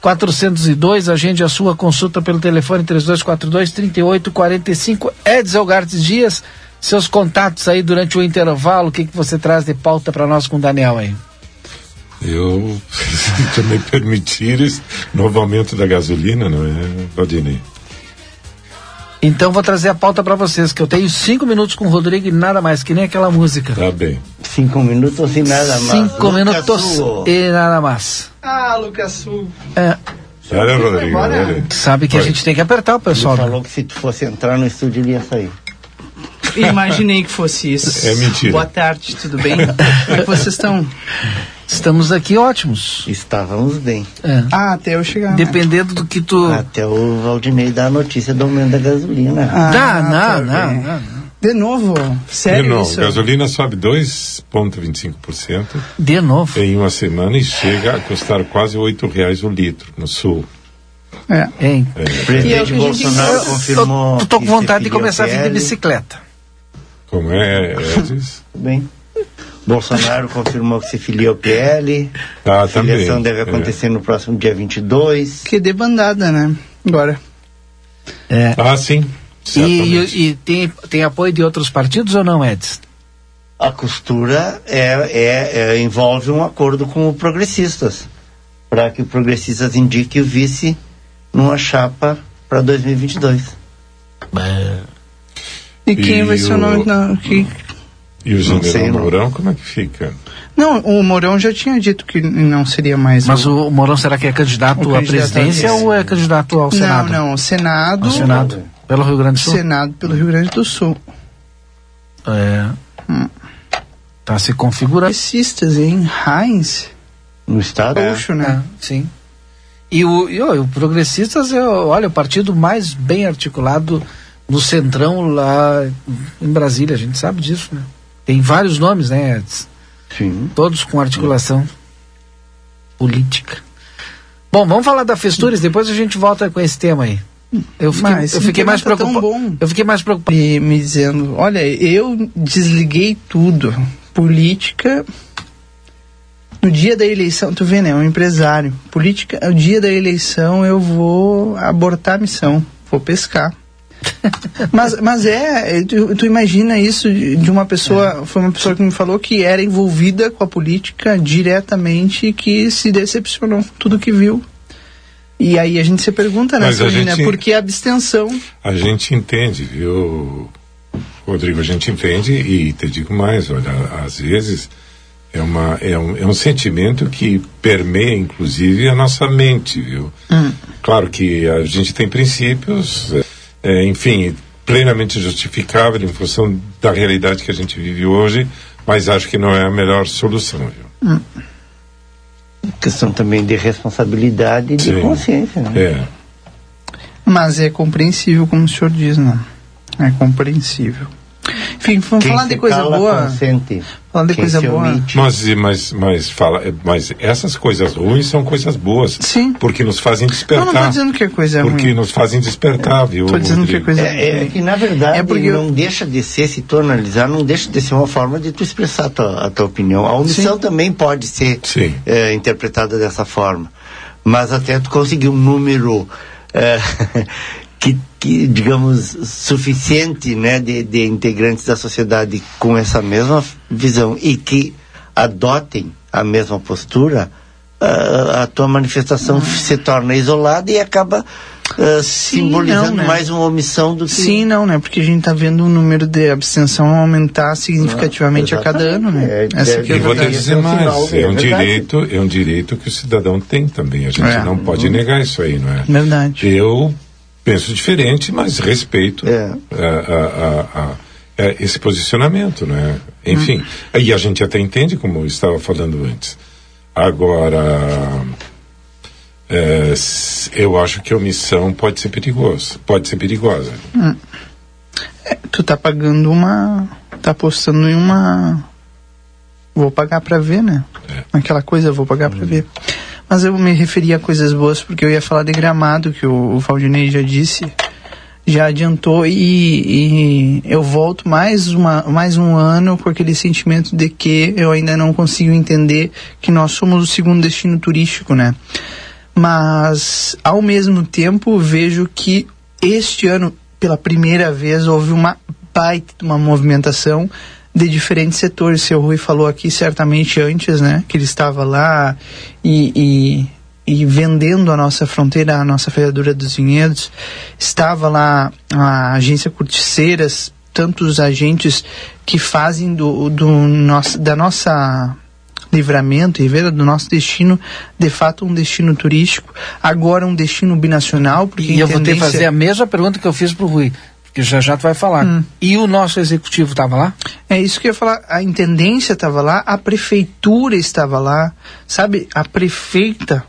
S1: 402. Agende a sua consulta pelo telefone 3242-3845. Edsel Gartes Dias, seus contatos aí durante o intervalo, o que, que você traz de pauta para nós com o Daniel aí?
S2: Eu, se me permitires, novo aumento da gasolina, não é, Valdinei?
S1: Então vou trazer a pauta para vocês, que eu tenho cinco minutos com o Rodrigo e nada mais, que nem aquela música.
S2: Tá bem.
S3: Cinco minutos e nada mais.
S1: Cinco
S3: Lucas
S1: minutos
S3: Sul.
S1: e nada mais.
S5: Ah, Lucas Sul.
S1: É,
S2: Olha, Rodrigo, olha.
S1: sabe que a
S2: Oi.
S1: gente tem que apertar o pessoal.
S3: Ele falou que se tu fosse entrar no estúdio ele ia sair.
S20: Imaginei que fosse isso.
S2: É mentira.
S20: Boa tarde, tudo bem? Como é que vocês estão?
S1: Estamos aqui ótimos.
S3: Estávamos bem.
S1: É.
S20: Ah, até eu chegar.
S1: Dependendo do que tu.
S3: Até o Valdinei dar a notícia do aumento da gasolina.
S20: Ah,
S1: Dá, não,
S20: tá
S1: não, não.
S20: De novo? Sério
S2: De novo,
S20: isso?
S2: gasolina sobe 2,25%
S1: De novo.
S2: em uma semana e chega a custar quase R$ reais o litro no sul.
S20: É.
S1: Hein?
S3: O
S20: E
S3: presidente
S20: eu-
S3: Bolsonaro
S1: Eu,
S3: confirmou.
S1: eu tô com vontade de começar a vir de bicicleta.
S2: Como é, Edis?
S3: Bem. Bolsonaro confirmou que se filia ao PL.
S2: Tá,
S3: a filiação
S2: também.
S3: deve acontecer no próximo dia 22.
S20: Que debandada, né? Agora.
S1: É.
S2: Ah, sim.
S1: E,
S2: certamente.
S1: e- e tem, tem apoio de outros partidos ou não, Edson?
S3: A costura é, é- é- envolve um acordo com o Progressistas, para que o Progressistas indique o vice numa chapa para 2022.
S20: E quem
S2: E
S20: vai ser o
S2: o-
S20: nome da. Que...
S2: E o general. Mourão, como é que fica?
S20: Não, o Mourão já tinha dito que não seria mais.
S1: Mas o Mourão será que é candidato
S20: O
S1: à
S20: candidato
S1: presidência
S20: a vice.
S1: ou é candidato ao Senado?
S20: Não, não. O Senado.
S1: Ao Senado. Pelo Rio Grande do Sul?
S20: Senado pelo Rio Grande do Sul.
S1: É.
S20: Hum.
S1: Tá se configurando.
S20: Progressistas, hein? Heinz.
S3: No estado?
S20: Gaúcho, né?
S1: É, sim. E o, e, ó, o Progressistas é, olha, o partido mais bem articulado no Centrão lá em Brasília, a gente sabe disso, né? Tem vários nomes, né, Edson?
S3: Sim.
S1: Todos com articulação política. Bom, vamos falar da Festures, depois a gente volta com esse tema aí. Eu fiquei,
S20: Mas
S1: eu fiquei mais
S20: tá
S1: preocupado. Eu fiquei mais preocupado.
S20: Me, me dizendo, olha, eu desliguei tudo. Política. No dia da eleição, tu vê, né? Um empresário. Política, no dia da eleição eu vou abortar a missão. Vou pescar. mas, mas é, é, tu, tu imagina isso de, de uma pessoa, foi uma pessoa que me falou que era envolvida com a política diretamente e que se decepcionou com tudo que viu. E aí a gente se pergunta, né,
S2: Mas a
S20: Celina,
S2: gente-
S20: por que a abstenção?
S2: A gente entende, viu, Rodrigo? A gente entende e te digo mais, olha, às vezes é, uma, é, um, é um sentimento que permeia, inclusive, a nossa mente, viu? Claro que a gente tem princípios, é, enfim, plenamente justificável em função da realidade que a gente vive hoje, mas acho que não é a melhor solução, viu?
S3: Questão também de responsabilidade e de
S2: Sim.
S3: consciência, né?
S2: É.
S20: Mas é compreensível, como o senhor diz, não? É compreensível. Enfim, vamos
S3: Quem
S20: falar de coisa
S3: cala,
S20: boa.
S3: consente.
S20: Falar de
S3: Quem
S20: coisa boa.
S3: omite.
S2: Mas, mas, mas, fala, mas essas coisas ruins são coisas boas.
S20: Sim.
S2: Porque nos fazem despertar.
S20: Não, não tô dizendo que é coisa
S2: Porque
S20: ruim.
S2: nos fazem despertar, viu?
S20: Tô dizendo que é
S2: Rodrigo?
S20: coisa
S3: É, é
S20: ruim.
S3: que na verdade
S20: É porque eu-
S3: não deixa de ser, se tu analisar, não deixa de ser uma forma de tu expressar a tua, a tua opinião. A omissão
S20: Sim.
S3: também pode ser
S2: Sim.
S3: é, interpretada dessa forma. Mas até tu conseguir um número é, que, que, digamos, suficiente né, de, de integrantes da sociedade com essa mesma visão e que adotem a mesma postura, ah, a tua manifestação se torna isolada e acaba ah, simbolizando
S20: não, né?
S3: mais uma omissão do que
S20: Sim, não, né? Porque a gente tá vendo o número de abstenção aumentar significativamente a cada ano, né?
S3: É,
S20: Essa que é
S2: E
S20: a
S2: vou te dizer
S3: é
S2: mais,
S3: sinal,
S2: é
S3: é
S2: um
S3: verdade.
S2: direito, é um direito que o cidadão tem também. A gente
S20: É.
S2: não pode negar isso aí, não é?
S20: Verdade.
S2: Eu penso diferente, mas respeito
S3: É.
S2: a- a- a- a- é, esse posicionamento, né? Enfim, e a gente até entende, como eu estava falando antes. Agora, é, eu acho que a omissão pode ser perigosa. Pode ser perigosa.
S20: Hum. É, tu tá pagando uma. tá apostando em uma. Vou pagar pra ver, né? É. Aquela coisa, vou pagar hum. pra ver. Mas eu me referi a coisas boas porque eu ia falar de gramado, que o, o Valdinei já disse já adiantou e, e, eu volto mais, uma, mais um ano com aquele sentimento de que eu ainda não consigo entender que nós somos o segundo destino turístico, né? Mas, ao mesmo tempo, vejo que este ano, pela primeira vez, houve uma baita, uma movimentação de diferentes setores. Seu Rui falou aqui certamente antes, né? Que ele estava lá e, e e vendendo a nossa fronteira, a nossa Ferradura dos Vinhedos. Estava lá a agência Corticeiras, tantos agentes que fazem do, do nosso, da nossa livramento e Rivera do nosso destino de fato um destino turístico agora um destino binacional
S1: porque e eu vou ter que fazer a mesma pergunta que eu fiz para o Rui porque já já tu vai falar hum. e o nosso executivo estava lá
S20: é isso que eu ia falar a intendência estava lá a prefeitura estava lá sabe a prefeita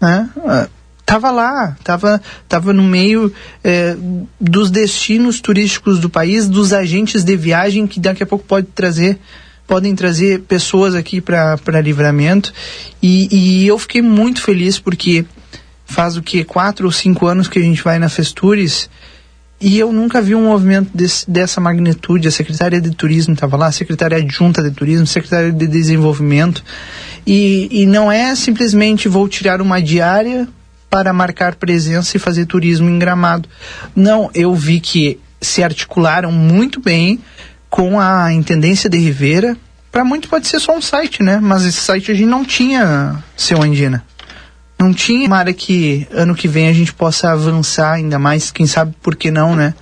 S20: né? Ah, tava lá, tava, tava no meio é, dos destinos turísticos do país, dos agentes de viagem que daqui a pouco pode trazer, podem trazer pessoas aqui para livramento. E, e eu fiquei muito feliz porque faz o que quatro ou cinco anos que a gente vai na Festures e eu nunca vi um movimento desse, dessa magnitude. A secretária de turismo estava lá, a secretária adjunta de turismo, secretária de desenvolvimento. E, e não é simplesmente vou tirar uma diária para marcar presença e fazer turismo em Gramado. Não, eu vi que se articularam muito bem com a Intendência de Rivera. Para muito pode ser só um site, né? Mas esse site a gente não tinha, seu Andina não tinha uma área que ano que vem a gente possa avançar ainda mais, quem sabe por que não, né?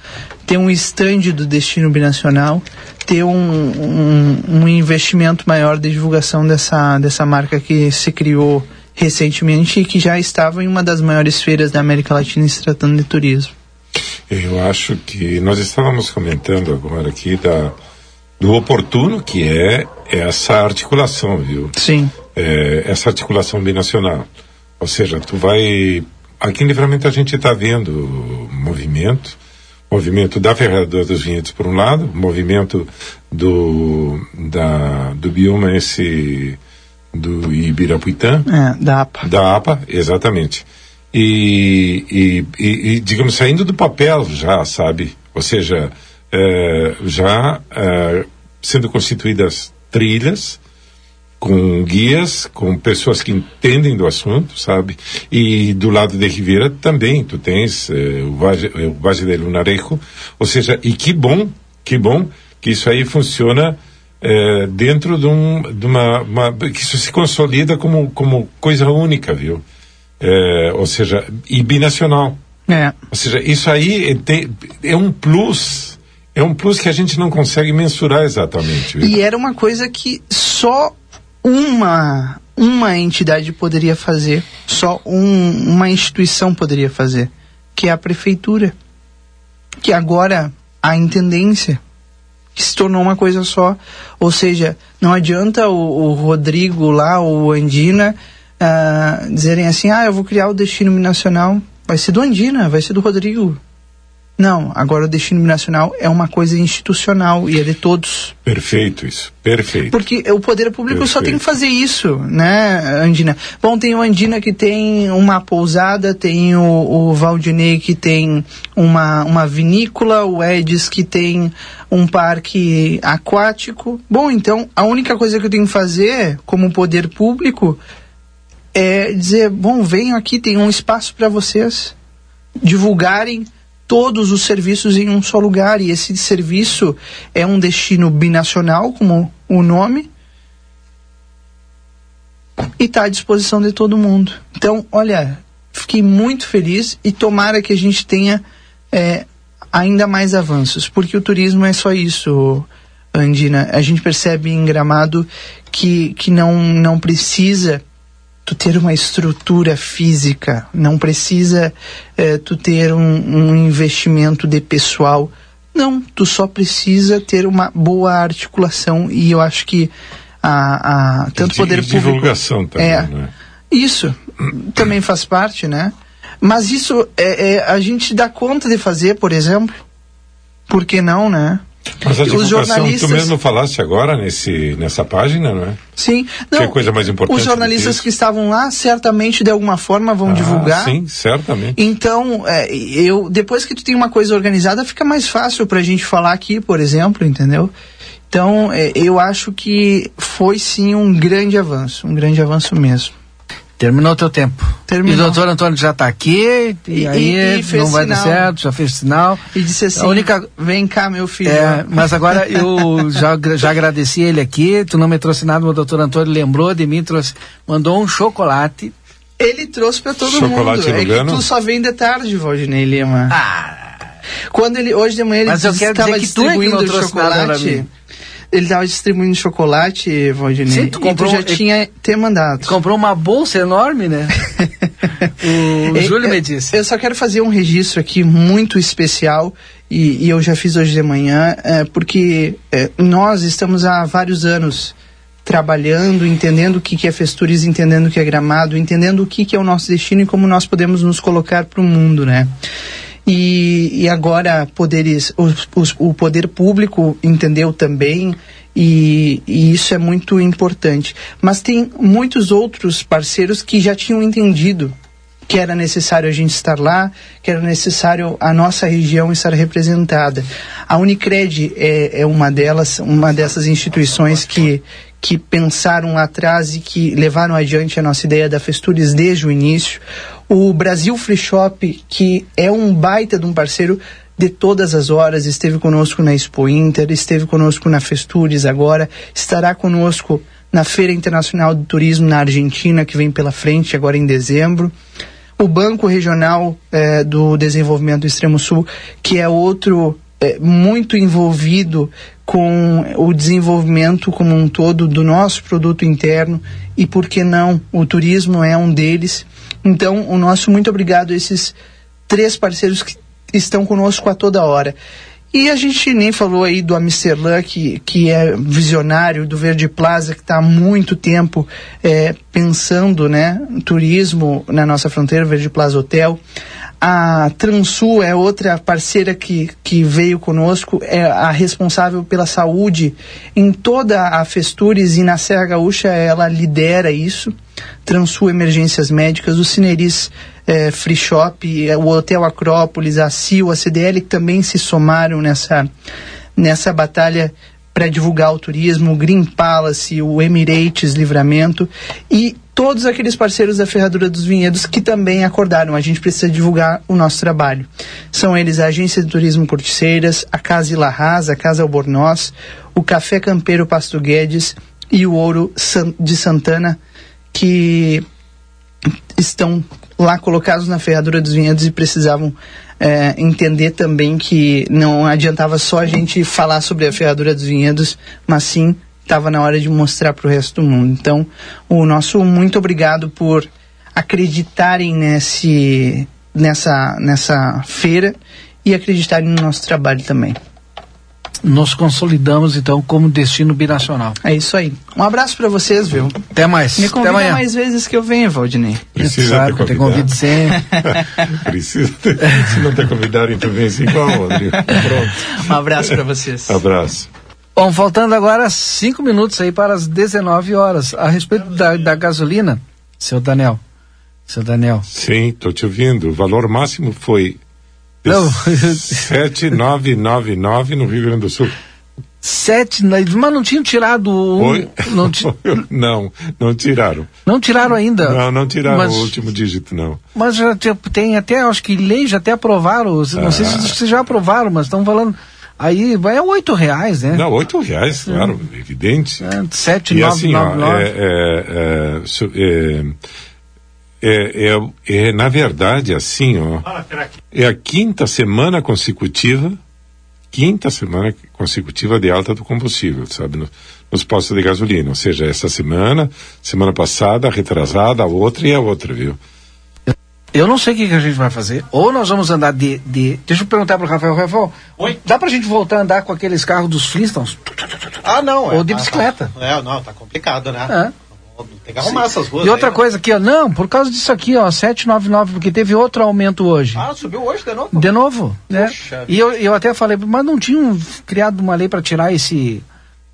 S20: Ter um stand do destino binacional, ter um, um, um investimento maior de divulgação dessa, dessa marca que se criou recentemente e que já estava em uma das maiores feiras da América Latina se tratando de turismo.
S2: Eu acho que nós estávamos comentando agora aqui da, do oportuno que é essa articulação, viu?
S20: Sim.
S2: É, essa articulação binacional. Ou seja, tu vai. Aqui em Livramento a gente está vendo movimento, movimento da Ferradura dos Vinhedos por um lado, movimento do, da, do bioma esse do Ibirapuitã.
S20: É, da APA.
S2: Da APA, exatamente. E, e, e, e digamos, saindo do papel já, sabe? Ou seja, é, já é, sendo constituídas trilhas, com guias, com pessoas que entendem do assunto, sabe? E do lado de Ribeira também, tu tens eh, o, Vale, o Vale de Lunarejo, ou seja, e que bom, que bom que isso aí funciona eh, dentro de, um, de uma, uma, que isso se consolida como, como coisa única, viu? Eh, ou seja, e binacional.
S20: É.
S2: Ou seja, isso aí é, tem, é um plus, é um plus que a gente não consegue mensurar exatamente. Viu?
S20: E era uma coisa que só uma uma entidade poderia fazer, só um, uma instituição poderia fazer, que é a prefeitura, que agora a intendência que se tornou uma coisa só, ou seja, não adianta o, o Rodrigo lá, o Andina uh, dizerem assim, ah, eu vou criar o destino nacional, vai ser do Andina, vai ser do Rodrigo, não, agora o destino nacional é uma coisa institucional e é de todos.
S2: Perfeito isso, perfeito.
S20: Porque o poder público perfeito. só tem que fazer isso, né, Andina? Bom, tem o Andina que tem uma pousada, tem o, o Valdinei que tem uma, uma vinícola, o Edis que tem um parque aquático. Bom, então a única coisa que eu tenho que fazer como poder público é dizer, bom, venham aqui, tem um espaço para vocês divulgarem todos os serviços em um só lugar. E esse serviço é um destino binacional, como o nome, e está à disposição de todo mundo. Então, olha, fiquei muito feliz e tomara que a gente tenha é, ainda mais avanços, porque o turismo é só isso, Andina. A gente percebe em Gramado que, que não, não precisa tu ter uma estrutura física, não precisa é, tu ter um, um, investimento de pessoal. Não, tu só precisa ter uma boa articulação e eu acho que a, a tanto
S2: de,
S20: poder
S2: público
S20: divulgação
S2: também,
S20: é,
S2: né?
S20: isso também faz parte, né? Mas isso é, é, a gente dá conta de fazer, por exemplo. Por que não, né?
S2: Mas a
S20: Os
S2: divulgação,
S20: jornalistas-
S2: tu mesmo falaste agora nesse, nessa página, não é?
S20: Sim.
S2: Que é coisa mais importante
S20: Os jornalistas
S2: que
S20: estavam lá certamente de alguma forma vão
S2: Ah,
S20: divulgar.
S2: Sim, certamente.
S20: Então, é, eu depois que tu tem uma coisa organizada, fica mais fácil pra gente falar aqui, por exemplo, entendeu? Então, é, eu acho que foi sim um grande avanço, um grande avanço mesmo.
S1: Terminou o teu tempo.
S20: Terminou.
S1: E o doutor Antônio já está aqui, e,
S20: E-
S1: aí
S20: e- e fez
S1: não vai dar
S20: sinal.
S1: certo, já fez sinal.
S20: E disse assim:
S1: A única-
S20: vem cá, meu filho.
S1: É, mas agora eu já, já agradeci ele aqui, tu não me trouxe nada, o doutor Antônio lembrou de mim, trouxe, mandou um chocolate.
S20: Ele trouxe pra todo
S1: Chocolate
S20: mundo. É que tu só vem de tarde, Valdinei Lima. Quando ele, hoje de manhã ele
S1: Mas eu quero
S20: estava
S1: dizer que tu é que
S20: distribuindo
S1: não trouxe nada pra
S20: chocolate.
S1: mim.
S20: Ele estava distribuindo chocolate, Valdinei.
S1: Sim, tu comprou-
S20: e tu já tinha ter mandado.
S1: Comprou uma bolsa enorme, né? o
S20: É,
S1: Júlio
S20: é,
S1: me disse.
S20: Eu só quero fazer um registro aqui muito especial e, e eu já fiz hoje de manhã, é, porque é, nós estamos há vários anos trabalhando, entendendo o que, que é Festures, entendendo o que é gramado, entendendo o que, que é o nosso destino e como nós podemos nos colocar para o mundo, né? E, e agora poderes, o poder público entendeu também e, e isso é muito importante. Mas tem muitos outros parceiros que já tinham entendido que era necessário a gente estar lá, que era necessário a nossa região estar representada. A Unicred é, é uma delas, uma dessas instituições que que pensaram atrás e que levaram adiante a nossa ideia da Festures desde o início. O Brasil Free Shop, que é um baita de um parceiro de todas as horas, esteve conosco na Expo Inter, esteve conosco na Festures agora, estará conosco na Feira Internacional do Turismo na Argentina, que vem pela frente agora em dezembro. O Banco Regional eh, do Desenvolvimento do Extremo Sul, que é outro eh, muito envolvido com o desenvolvimento como um todo do nosso produto interno e, por que não, o turismo é um deles. Então, o nosso muito obrigado a esses três parceiros que estão conosco a toda hora. E a gente nem falou aí do Amsterdã, que, que é visionário, do Verde Plaza, que está há muito tempo eh, pensando né, turismo na nossa fronteira, Verde Plaza Hotel. A Transul é outra parceira que, que veio conosco, é a responsável pela saúde em toda a Festures e na Serra Gaúcha ela lidera isso. Transul Emergências Médicas, o Cineris eh, Free Shop, eh, o Hotel Acrópolis, a CIO, a CDL que também se somaram nessa, nessa batalha para divulgar o turismo, o Green Palace, o Emirates Livramento e todos aqueles parceiros da Ferradura dos Vinhedos que também acordaram. A gente precisa divulgar o nosso trabalho. São eles a Agência de Turismo Corticeiras, a Casa Ilarraz, a Casa Albornoz, o Café Campeiro Pasto Guedes e o Ouro de Santana, que estão lá colocados na Ferradura dos Vinhedos e precisavam eh, entender também que não adiantava só a gente falar sobre a Ferradura dos Vinhedos, mas sim estava na hora de mostrar para o resto do mundo. Então, o nosso muito obrigado por acreditarem nesse, nessa, nessa feira e acreditarem no nosso trabalho também.
S1: Nos consolidamos então como destino binacional.
S20: É isso aí. Um abraço para vocês, viu?
S1: Até mais.
S20: Me
S1: Até
S20: convida
S1: amanhã.
S20: mais vezes que eu venha, Valdinei.
S2: Precisa
S1: Sabe,
S2: te
S1: te
S2: convidar.
S1: convido sempre.
S2: Precisa. ter- Se não te convidarem, tu vem assim igual, Rodrigo. Pronto.
S20: Um abraço para vocês.
S2: Abraço.
S1: Bom, faltando agora cinco minutos aí para as 19 horas. A respeito da, da gasolina, seu Daniel. Seu Daniel.
S2: Sim, estou te ouvindo. O valor máximo foi
S1: Não.
S2: 7,999 no Rio Grande do Sul.
S1: Sete, mas não tinham tirado um. Não, ti-
S2: não, não tiraram.
S1: não tiraram ainda.
S2: Não, não tiraram
S1: Mas-
S2: o último dígito, não.
S1: Mas já te- tem até, acho que leis já até aprovaram. Não sei se vocês já aprovaram, mas estão falando. Aí vai a oito reais, né?
S2: Não, oito reais, claro, evidente.
S1: Sete,
S2: E
S1: nove,
S2: assim, ó,
S1: nove, nove.
S2: é, é, é, é, é, é, é, na verdade, assim, ó, é a quinta semana consecutiva, quinta semana consecutiva de alta do combustível, sabe, no- nos postos de gasolina. Ou seja, essa semana, semana passada, retrasada, a outra e a outra, viu?
S1: Eu não sei o que, que a gente vai fazer. Ou nós vamos andar de. de... Deixa eu perguntar pro Rafael. Rafael, dá pra gente voltar a andar com aqueles carros dos Flintstones?
S21: Ah, não.
S1: Ou de
S21: tá-
S1: bicicleta.
S21: tá- é, não, tá complicado, né?
S1: É.
S21: Tem que arrumar essas ruas.
S1: E outra
S21: aí, né?
S1: coisa aqui, ó, não, por causa disso aqui, ó, 799, porque teve outro aumento hoje.
S21: Ah, subiu hoje de novo?
S1: De novo, né?
S21: Puxa
S1: E eu, eu até falei, mas não tinham criado uma lei para tirar esse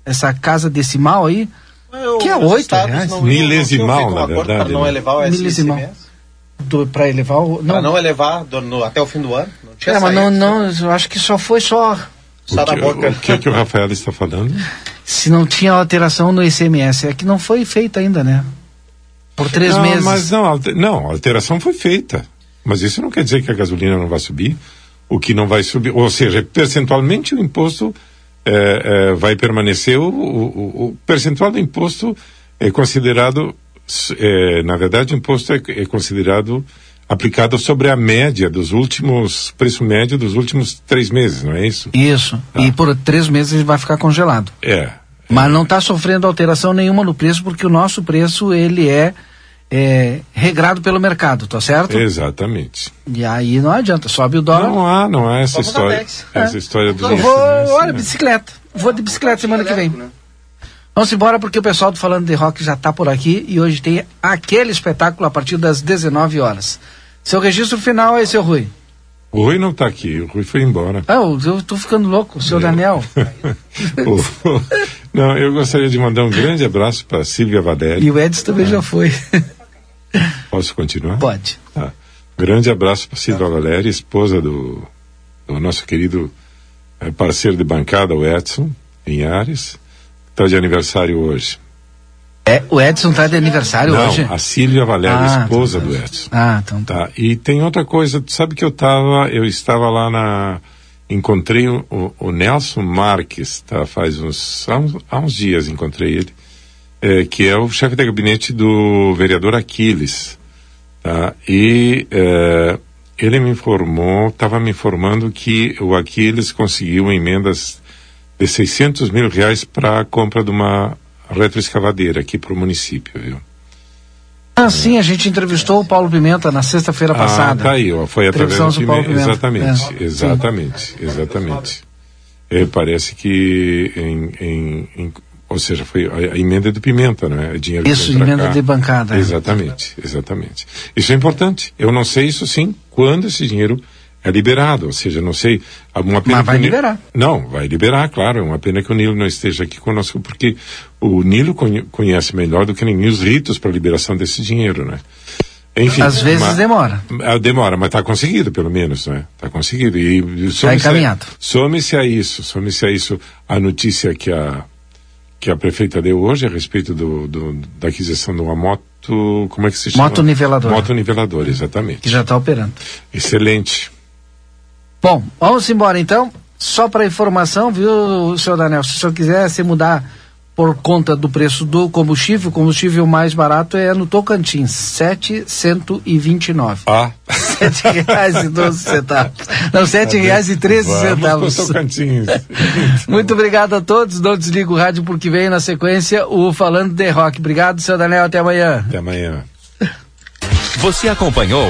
S1: essa casa decimal aí?
S21: Eu-
S1: que é oito
S21: tinham
S2: Milesimal, na verdade,
S21: Para não
S2: né?
S21: elevar o
S1: Milesimal. Pra elevar o.
S21: Para
S1: Não,
S21: não elevar do- no- até o fim do ano. Não tinha
S1: é, mas não, não, eu acho que só foi só.
S21: Só
S2: O que,
S21: boca.
S2: o que é que o Rafael está falando?
S1: Se não tinha alteração no ICMS. É que não foi feita ainda, né? Por três
S2: não,
S1: meses.
S2: Mas não, alter, não, a alteração foi feita. Mas isso não quer dizer que a gasolina não vai subir. O que não vai subir, ou seja, percentualmente o imposto é, é, vai permanecer. O, o- o percentual do imposto é considerado, é, na verdade, o imposto é, é considerado aplicado sobre a média dos últimos, preço médio dos últimos três meses, não é isso?
S1: Isso. E por três meses ele vai ficar congelado.
S2: É.
S1: Mas não está sofrendo alteração nenhuma no preço, porque o nosso preço ele é, é regrado pelo mercado, tá certo?
S2: Exatamente.
S1: E aí não adianta, sobe o dólar.
S2: Não há, não há essa
S1: Vamos
S2: história. Essa
S1: É.
S2: história do
S1: Eu vou, olha, bicicleta. Vou de bicicleta semana que vem. Vamos embora porque o pessoal do Falando de Rock já está por aqui e hoje tem aquele espetáculo a partir das 19 horas. Seu registro final é seu Rui.
S2: O Rui não está aqui, o Rui foi embora.
S1: Ah, eu, tô ficando louco, seu Daniel.
S2: O- não, eu gostaria de mandar um grande abraço para Silvia Vadelli.
S1: E o Edson também já foi.
S2: Posso continuar?
S1: Pode.
S2: Tá. Grande abraço para Silvia Valéria, esposa do, do nosso querido eh, parceiro de bancada, o Edson, em Ares. Está de aniversário hoje.
S1: É, o Edson tá de aniversário
S2: Não,
S1: hoje?
S2: a Silvia Valéria,
S1: Ah,
S2: esposa do Edson.
S1: Ah, então
S2: tá. E tem outra coisa, sabe que eu tava, eu estava lá na, encontrei o, o- Nelson Marques, tá? Faz uns, há uns, há uns dias encontrei ele, eh, que é o chefe de gabinete do vereador Aquiles, tá? E eh, ele me informou, estava me informando que o Aquiles conseguiu emendas de 600 mil reais para a compra de uma retroescavadeira aqui para o município, viu?
S1: Ah, sim, a gente entrevistou o Paulo Pimenta na sexta-feira passada.
S2: Ah, tá aí, ó, foi através do
S1: o Paulo
S2: Pimenta.
S1: Pimenta.
S2: Exatamente,
S1: É.
S2: exatamente, exatamente. É, parece que em, em- em- ou seja, foi a, a emenda do Pimenta, não é? Dinheiro
S1: Isso, emenda
S2: cá.
S1: de bancada.
S2: Exatamente, exatamente. Isso é importante. Eu não sei isso sim quando esse dinheiro é liberado, ou seja, não sei. Uma pena
S1: Mas vai
S2: que o Ni-
S1: liberar.
S2: Não, vai liberar, claro. É uma pena que o Nilo não esteja aqui conosco, porque o Nilo conhe- conhece melhor do que ninguém os ritos para a liberação desse dinheiro, né? Enfim,
S1: Às vezes
S2: mas-
S1: demora.
S2: ah, Demora, mas está conseguido, pelo menos, né? Está conseguido. E, e a-
S1: encaminhado.
S2: Some-se a isso, some-se a isso a notícia que a, que a prefeita deu hoje a respeito do, do- da aquisição de uma moto, como é que se chama?
S1: Moto niveladora.
S2: Moto niveladora, exatamente.
S1: Que já está operando.
S2: Excelente.
S1: Bom, vamos embora então. Só para informação, viu, senhor Daniel? Se o senhor quiser se mudar por conta do preço do combustível, o combustível mais barato é no Tocantins, 729.
S2: Ah.
S1: Sete reais e doze centavos. Não, sete reais e treze
S2: Vamos
S1: centavos.
S2: Tocantins.
S1: Muito obrigado a todos. Não desliga o rádio porque vem na sequência o Falando de Rock. Obrigado, seu Daniel. Até amanhã.
S2: Até amanhã.
S7: Você acompanhou